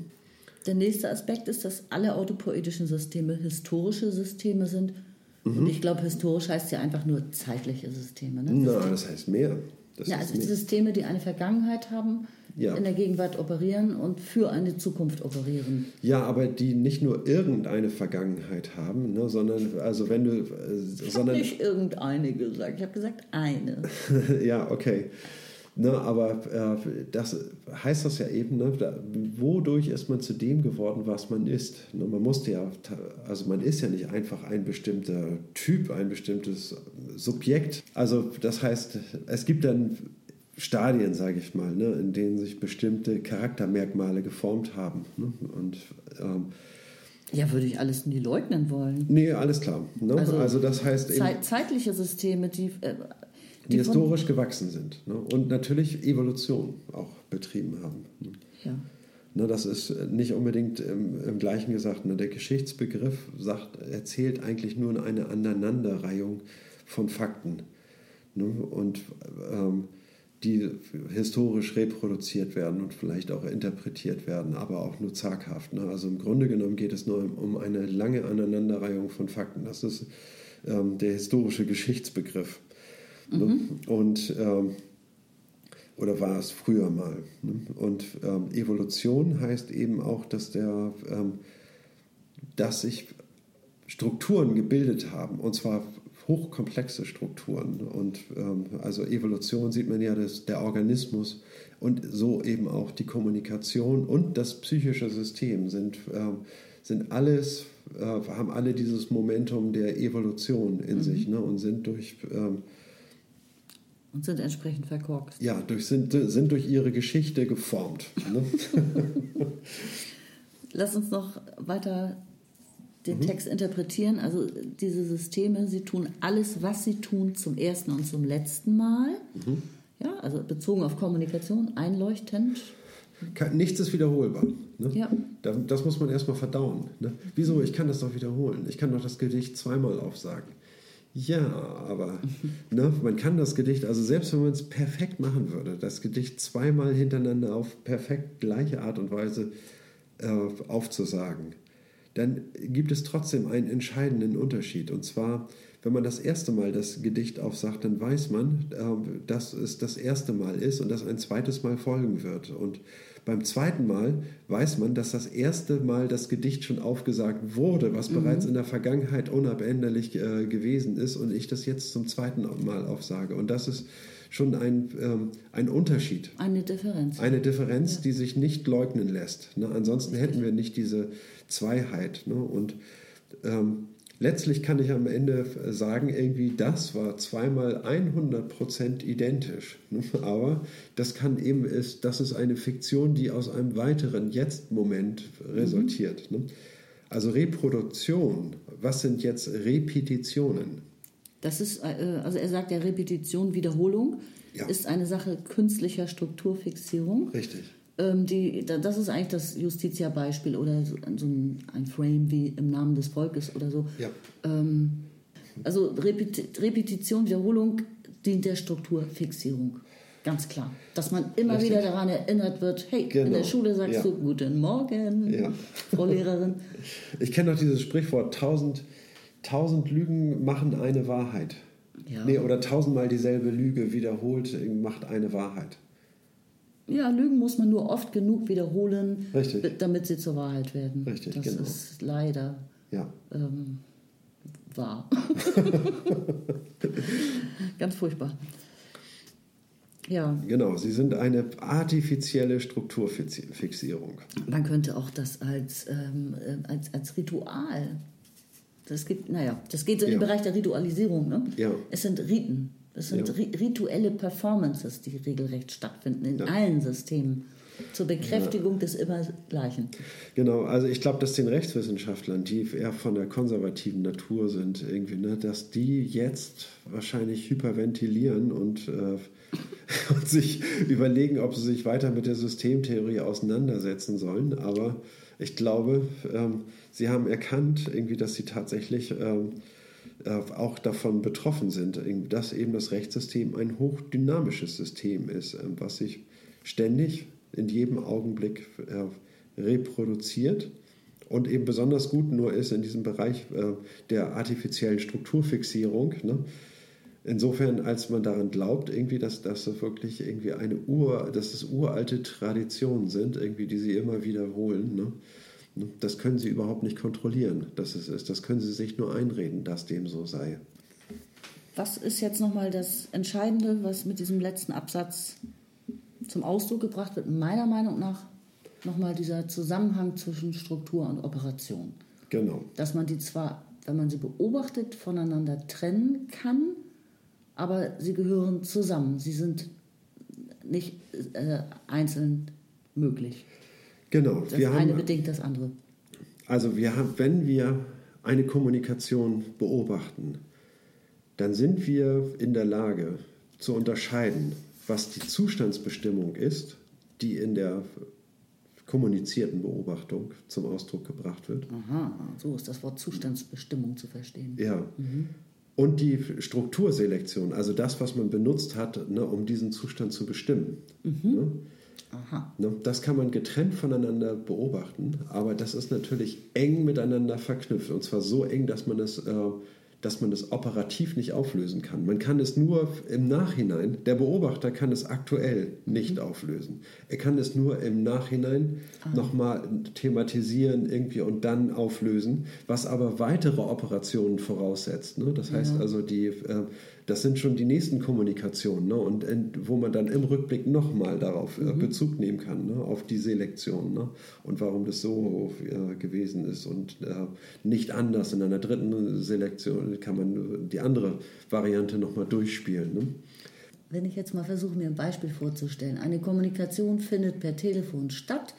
Der nächste Aspekt ist, dass alle autopoetischen Systeme historische Systeme sind. Mhm. Und ich glaube, historisch heißt ja einfach nur zeitliche Systeme. Ne? Nein, das heißt mehr. Das ja, also Systeme, die eine Vergangenheit haben, ja. in der Gegenwart operieren und für eine Zukunft operieren. Ja, aber die nicht nur irgendeine Vergangenheit haben, ne, sondern also wenn du, äh, ich habe nicht irgendeine gesagt, ich habe gesagt eine. ja, okay. Ne, aber äh, das heißt das ja eben, ne, da, wodurch ist man zu dem geworden, was man ist. Ne, man musste ja, also man ist ja nicht einfach ein bestimmter Typ, ein bestimmtes Subjekt. Also das heißt, es gibt dann Stadien, sage ich mal, ne, in denen sich bestimmte Charaktermerkmale geformt haben. Ne, und ähm, ja, würde ich alles nie leugnen wollen. Nee, alles klar. Ne? Also, also, das heißt. Zeit, zeitliche Systeme, die äh, die, die historisch gewachsen sind ne? und natürlich Evolution auch betrieben haben. Ne? Ja. Ne, das ist nicht unbedingt im, im gleichen gesagt. Ne? Der Geschichtsbegriff sagt, erzählt eigentlich nur eine Aneinanderreihung von Fakten ne? und ähm, die historisch reproduziert werden und vielleicht auch interpretiert werden, aber auch nur zaghaft. Ne? Also im Grunde genommen geht es nur um eine lange Aneinanderreihung von Fakten. Das ist ähm, der historische Geschichtsbegriff. Ne? Mhm. Und ähm, oder war es früher mal. Ne? Und ähm, Evolution heißt eben auch, dass der, ähm, dass sich Strukturen gebildet haben, und zwar hochkomplexe Strukturen. Und ähm, also Evolution sieht man ja, dass der Organismus und so eben auch die Kommunikation und das psychische System sind, ähm, sind alles, äh, haben alle dieses Momentum der Evolution in mhm. sich ne? und sind durch ähm, und sind entsprechend verkorkst. Ja, durch, sind, sind durch ihre Geschichte geformt. Ne? Lass uns noch weiter den mhm. Text interpretieren. Also diese Systeme, sie tun alles, was sie tun, zum ersten und zum letzten Mal. Mhm. Ja, also bezogen auf Kommunikation, einleuchtend. Nichts ist wiederholbar. Ne? Ja. Das muss man erstmal verdauen. Ne? Wieso? Ich kann das doch wiederholen. Ich kann doch das Gedicht zweimal aufsagen. Ja, aber ne, man kann das Gedicht, also selbst wenn man es perfekt machen würde, das Gedicht zweimal hintereinander auf perfekt gleiche Art und Weise äh, aufzusagen, dann gibt es trotzdem einen entscheidenden Unterschied. Und zwar, wenn man das erste Mal das Gedicht aufsagt, dann weiß man, äh, dass es das erste Mal ist und dass ein zweites Mal folgen wird. Und beim zweiten Mal weiß man, dass das erste Mal das Gedicht schon aufgesagt wurde, was mhm. bereits in der Vergangenheit unabänderlich äh, gewesen ist und ich das jetzt zum zweiten Mal aufsage. Und das ist schon ein, ähm, ein Unterschied. Eine Differenz. Eine Differenz, ja. die sich nicht leugnen lässt. Ne? Ansonsten Richtig. hätten wir nicht diese Zweiheit. Ne? Und ähm, letztlich kann ich am Ende sagen, irgendwie das war zweimal 100% identisch. Aber das kann eben ist, das ist eine Fiktion, die aus einem weiteren Jetzt-Moment resultiert. Mhm. Also Reproduktion, was sind jetzt Repetitionen? Das ist, äh, also er sagt ja Repetition, Wiederholung, ja. ist eine Sache künstlicher Strukturfixierung. Richtig. Ähm, die, das ist eigentlich das Justitia-Beispiel oder so ein, ein, Frame wie im Namen des Volkes oder so. Ja. Ähm, also Repetition, Wiederholung dient der Strukturfixierung. Ganz klar. Dass man immer Richtig. wieder daran erinnert wird, hey, genau. in der genau. Schule sagst ja. du Guten Morgen, ja. Frau Lehrerin. Ich kenne noch dieses Sprichwort, tausend, tausend Lügen machen eine Wahrheit. Ja. Nee, oder tausendmal dieselbe Lüge wiederholt macht eine Wahrheit. Ja, Lügen muss man nur oft genug wiederholen, Richtig. damit sie zur Wahrheit werden. Richtig, das genau. ist leider Ja. ähm, wahr. Ganz furchtbar. Ja, Genau, sie sind eine artifizielle Strukturfixierung. man könnte auch das als, ähm, äh, als, als Ritual. Das gibt, naja, das geht so in den. Bereich der Ritualisierung. Ne? Ja. Es sind Riten. Es sind Ja. ri rituelle Performances, die regelrecht stattfinden in Ja. allen Systemen. Zur Bekräftigung des Immergleichen. Genau, also ich glaube, dass den Rechtswissenschaftlern, die eher von der konservativen Natur sind, irgendwie, ne, dass die jetzt wahrscheinlich hyperventilieren und, äh, und sich überlegen, ob sie sich weiter mit der Systemtheorie auseinandersetzen sollen. Aber ich glaube, ähm, sie haben erkannt, irgendwie, dass sie tatsächlich ähm, äh, auch davon betroffen sind, dass eben das Rechtssystem ein hochdynamisches System ist, ähm, was sich ständig in jedem Augenblick äh, reproduziert und eben besonders gut nur ist in diesem Bereich äh, der artifiziellen Strukturfixierung. Ne? Insofern, als man daran glaubt, irgendwie, dass das wirklich irgendwie eine Ur, dass es uralte Traditionen sind, irgendwie, die sie immer wiederholen. Das können sie überhaupt nicht kontrollieren, dass es ist. Das können sie sich nur einreden, dass dem so sei. Was ist jetzt nochmal das Entscheidende, was mit diesem letzten Absatz zum Ausdruck gebracht wird? Meiner Meinung nach nochmal dieser Zusammenhang zwischen Struktur und Operation. Genau. Dass man die zwar, wenn man sie beobachtet, voneinander trennen kann, aber sie gehören zusammen. Sie sind nicht äh, einzeln möglich. Genau. Das wir eine haben, bedingt das andere. Also wir haben, wenn wir eine Kommunikation beobachten, dann sind wir in der Lage zu unterscheiden, was die Zustandsbestimmung ist, die in der kommunizierten Beobachtung zum Ausdruck gebracht wird. Aha, so ist das Wort Zustandsbestimmung zu verstehen. Ja. Und die Strukturselektion, also das, was man benutzt hat, ne, um diesen Zustand zu bestimmen. Ne? Aha. Ne, das kann man getrennt voneinander beobachten, aber das ist natürlich eng miteinander verknüpft. Und zwar so eng, dass man es, äh, dass man es operativ nicht auflösen kann. Man kann es nur im Nachhinein, der Beobachter kann es aktuell nicht auflösen. Er kann es nur im Nachhinein nochmal thematisieren irgendwie und dann auflösen, was aber weitere Operationen voraussetzt. Ne? Das heißt also, die, äh, das sind schon die nächsten Kommunikationen ne? und in, wo man dann im Rückblick nochmal darauf äh, Bezug nehmen kann, ne? auf die Selektion ne? und warum das so äh, gewesen ist und äh, nicht anders. In einer dritten Selektion kann man die andere Variante nochmal durchspielen. Ne? Wenn ich jetzt mal versuche, mir ein Beispiel vorzustellen. Eine Kommunikation findet per Telefon statt.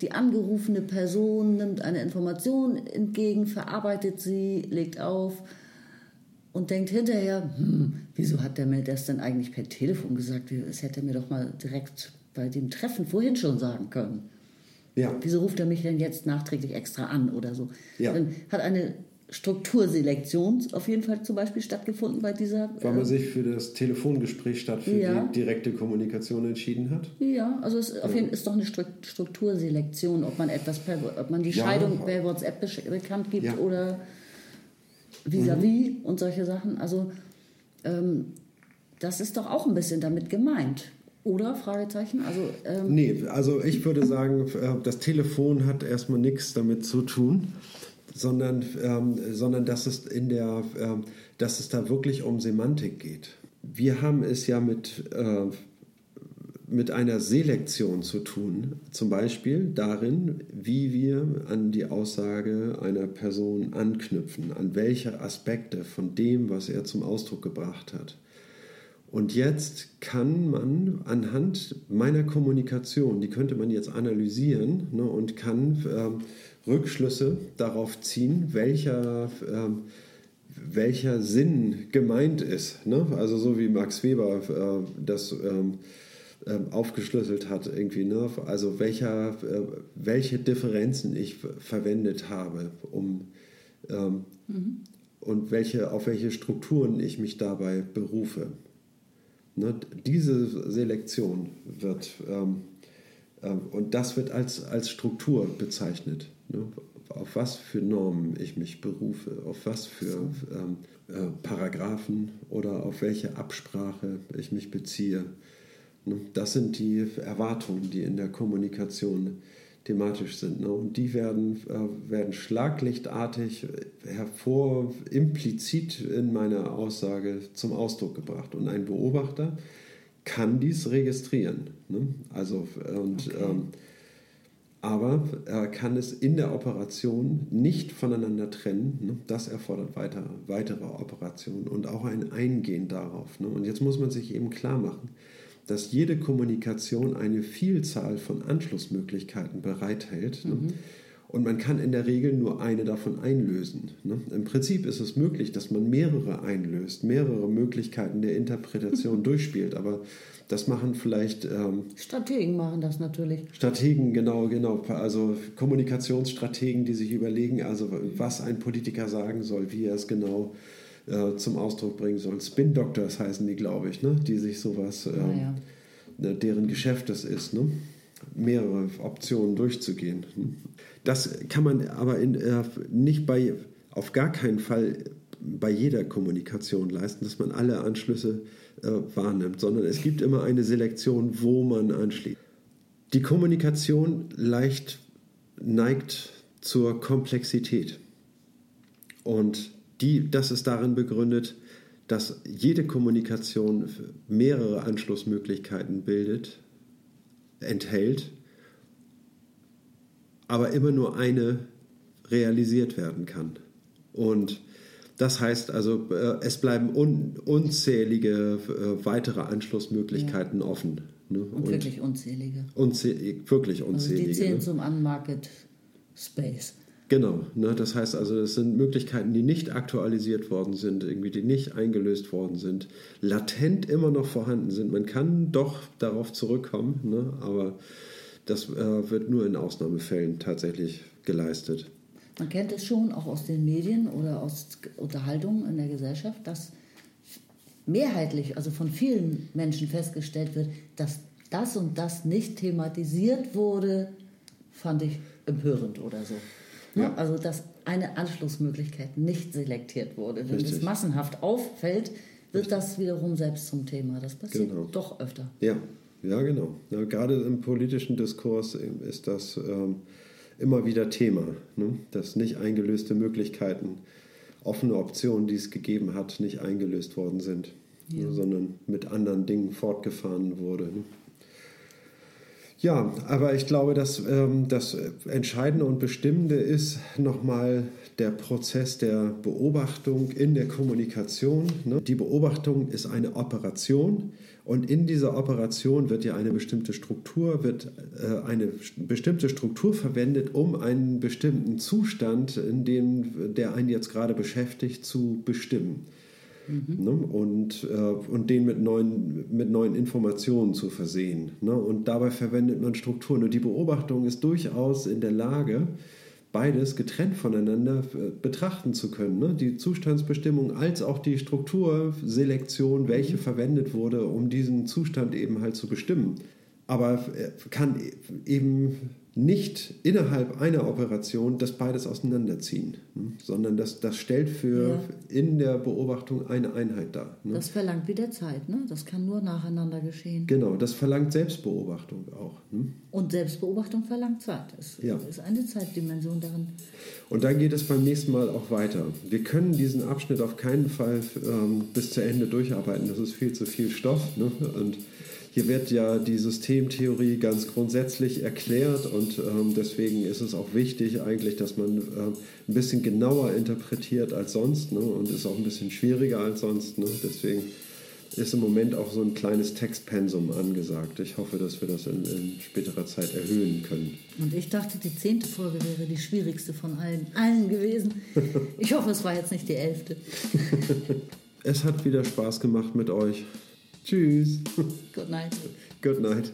Die angerufene Person nimmt eine Information entgegen, verarbeitet sie, legt auf und denkt hinterher, hm, wieso hat der mir das denn eigentlich per Telefon gesagt? Das hätte er mir doch mal direkt bei dem Treffen vorhin schon sagen können. Ja, Wieso ruft er mich denn jetzt nachträglich extra an oder so? Ja. Dann hat eine Strukturselektion auf jeden Fall zum Beispiel stattgefunden bei dieser. weil äh, man sich für das Telefongespräch statt für Ja. die direkte Kommunikation entschieden hat. Ja, also es auf jeden Fall ist doch eine Stru- Strukturselektion, ob man etwas per, ob man die. Scheidung per WhatsApp bekannt gibt oder vis-à-vis und solche Sachen. Also ähm, das ist doch auch ein bisschen damit gemeint, oder? Fragezeichen. Also ähm, Nee, also ich würde sagen, äh, das Telefon hat erstmal nichts damit zu tun, sondern, ähm, sondern dass, es in der, ähm, dass es da wirklich um Semantik geht. Wir haben es ja mit, äh, mit einer Selektion zu tun, zum Beispiel darin, wie wir an die Aussage einer Person anknüpfen, an welche Aspekte von dem, was er zum Ausdruck gebracht hat. Und jetzt kann man anhand meiner Kommunikation, die könnte man jetzt analysieren ne, und kann ähm, Rückschlüsse darauf ziehen, welcher, ähm, welcher Sinn gemeint ist. Ne? Also so wie Max Weber äh, das ähm, aufgeschlüsselt hat, irgendwie, ne? also welcher, äh, welche Differenzen ich verwendet habe, um ähm, und welche, auf welche Strukturen ich mich dabei berufe. Ne, diese Selektion wird, ähm, ähm, und das wird als, als Struktur bezeichnet. Ne? Auf was für Normen ich mich berufe, auf was für ähm, äh, Paragraphen oder auf welche Absprache ich mich beziehe. Ne? Das sind die Erwartungen, die in der Kommunikation thematisch sind. Ne? Und die werden, äh, werden schlaglichtartig hervor, implizit in meiner Aussage zum Ausdruck gebracht. Und ein Beobachter kann dies registrieren. Ne? Also, und, okay. ähm, aber er kann es in der Operation nicht voneinander trennen. Ne? Das erfordert weiter, weitere Operationen und auch ein Eingehen darauf. Und jetzt muss man sich eben klar machen, dass jede Kommunikation eine Vielzahl von Anschlussmöglichkeiten bereithält. Ne? Mhm. Und man kann in der Regel nur eine davon einlösen. Ne? Im Prinzip ist es möglich, dass man mehrere einlöst, mehrere Möglichkeiten der Interpretation durchspielt. Aber das machen vielleicht. Ähm, Strategen machen das natürlich. Strategen, genau, genau. Also Kommunikationsstrategen, die sich überlegen, also was ein Politiker sagen soll, wie er es genau äh, zum Ausdruck bringen soll. Spin Doctors heißen die, glaube ich, ne? die sich sowas, ähm, ja. Ne, deren Geschäft es ist, ne? mehrere Optionen durchzugehen. Ne? Das kann man aber in, äh, nicht bei, auf gar keinen Fall bei jeder Kommunikation leisten, dass man alle Anschlüsse äh, wahrnimmt, sondern es gibt immer eine Selektion, wo man anschließt. Die Kommunikation leicht neigt zur Komplexität. Und die, das ist darin begründet, dass jede Kommunikation mehrere Anschlussmöglichkeiten bildet, enthält, aber immer nur eine realisiert werden kann. Und das heißt also, äh, es bleiben un, unzählige äh, weitere Anschlussmöglichkeiten ja. offen. Ne? Und, Und, wirklich unzählige. Unzählige, wirklich unzählige. Also die zählen ne? zum Unmarket Space. Genau, ne, das heißt also, es sind Möglichkeiten, die nicht aktualisiert worden sind, irgendwie die nicht eingelöst worden sind, latent immer noch vorhanden sind. Man kann doch darauf zurückkommen, ne, aber das äh, wird nur in Ausnahmefällen tatsächlich geleistet. Man kennt es schon auch aus den Medien oder aus Unterhaltungen in der Gesellschaft, dass mehrheitlich, also von vielen Menschen festgestellt wird, dass das und das nicht thematisiert wurde, fand ich empörend oder so. Ja. Also dass eine Anschlussmöglichkeit nicht selektiert wurde. Wenn Richtig. es massenhaft auffällt, wird Richtig. das wiederum selbst zum Thema. Das passiert genau. doch öfter. Ja, ja genau. Ja, gerade im politischen Diskurs ist das ähm, immer wieder Thema, ne? dass nicht eingelöste Möglichkeiten, offene Optionen, die es gegeben hat, nicht eingelöst worden sind, ja. sondern mit anderen Dingen fortgefahren wurde. Ne? Ja, aber ich glaube, dass ähm, das Entscheidende und Bestimmende ist nochmal der Prozess der Beobachtung in der Kommunikation. Ne? Die Beobachtung ist eine Operation und in dieser Operation wird ja eine bestimmte Struktur, wird äh, eine bestimmte Struktur verwendet, um einen bestimmten Zustand, in dem der einen jetzt gerade beschäftigt, zu bestimmen. Mhm. Ne? Und, äh, und den mit neuen, mit neuen Informationen zu versehen. Ne? Und dabei verwendet man Strukturen. Und die Beobachtung ist durchaus in der Lage, beides getrennt voneinander äh, betrachten zu können. Ne? Die Zustandsbestimmung als auch die Strukturselektion, welche mhm. verwendet wurde, um diesen Zustand eben halt zu bestimmen. Aber äh, kann eben nicht innerhalb einer Operation das beides auseinanderziehen, ne? sondern das, das stellt für ja. in der Beobachtung eine Einheit dar. Ne? Das verlangt wieder Zeit, ne? das kann nur nacheinander geschehen. Genau, das verlangt Selbstbeobachtung auch. Ne? Und Selbstbeobachtung verlangt Zeit. Es ja. ist eine Zeitdimension darin. Und dann geht es beim nächsten Mal auch weiter. Wir können diesen Abschnitt auf keinen Fall ähm, bis zu Ende durcharbeiten, das ist viel zu viel Stoff. Ne? Und hier wird ja die Systemtheorie ganz grundsätzlich erklärt und ähm, deswegen ist es auch wichtig eigentlich, dass man ähm, ein bisschen genauer interpretiert als sonst ne? und ist auch ein bisschen schwieriger als sonst. Ne? Deswegen ist im Moment auch so ein kleines Textpensum angesagt. Ich hoffe, dass wir das in, in späterer Zeit erhöhen können. Und ich dachte, die zehnte Folge wäre die schwierigste von allen, allen gewesen. Ich hoffe, es war jetzt nicht die elfte. es hat wieder Spaß gemacht mit euch. Tschüss. Good night. Good night.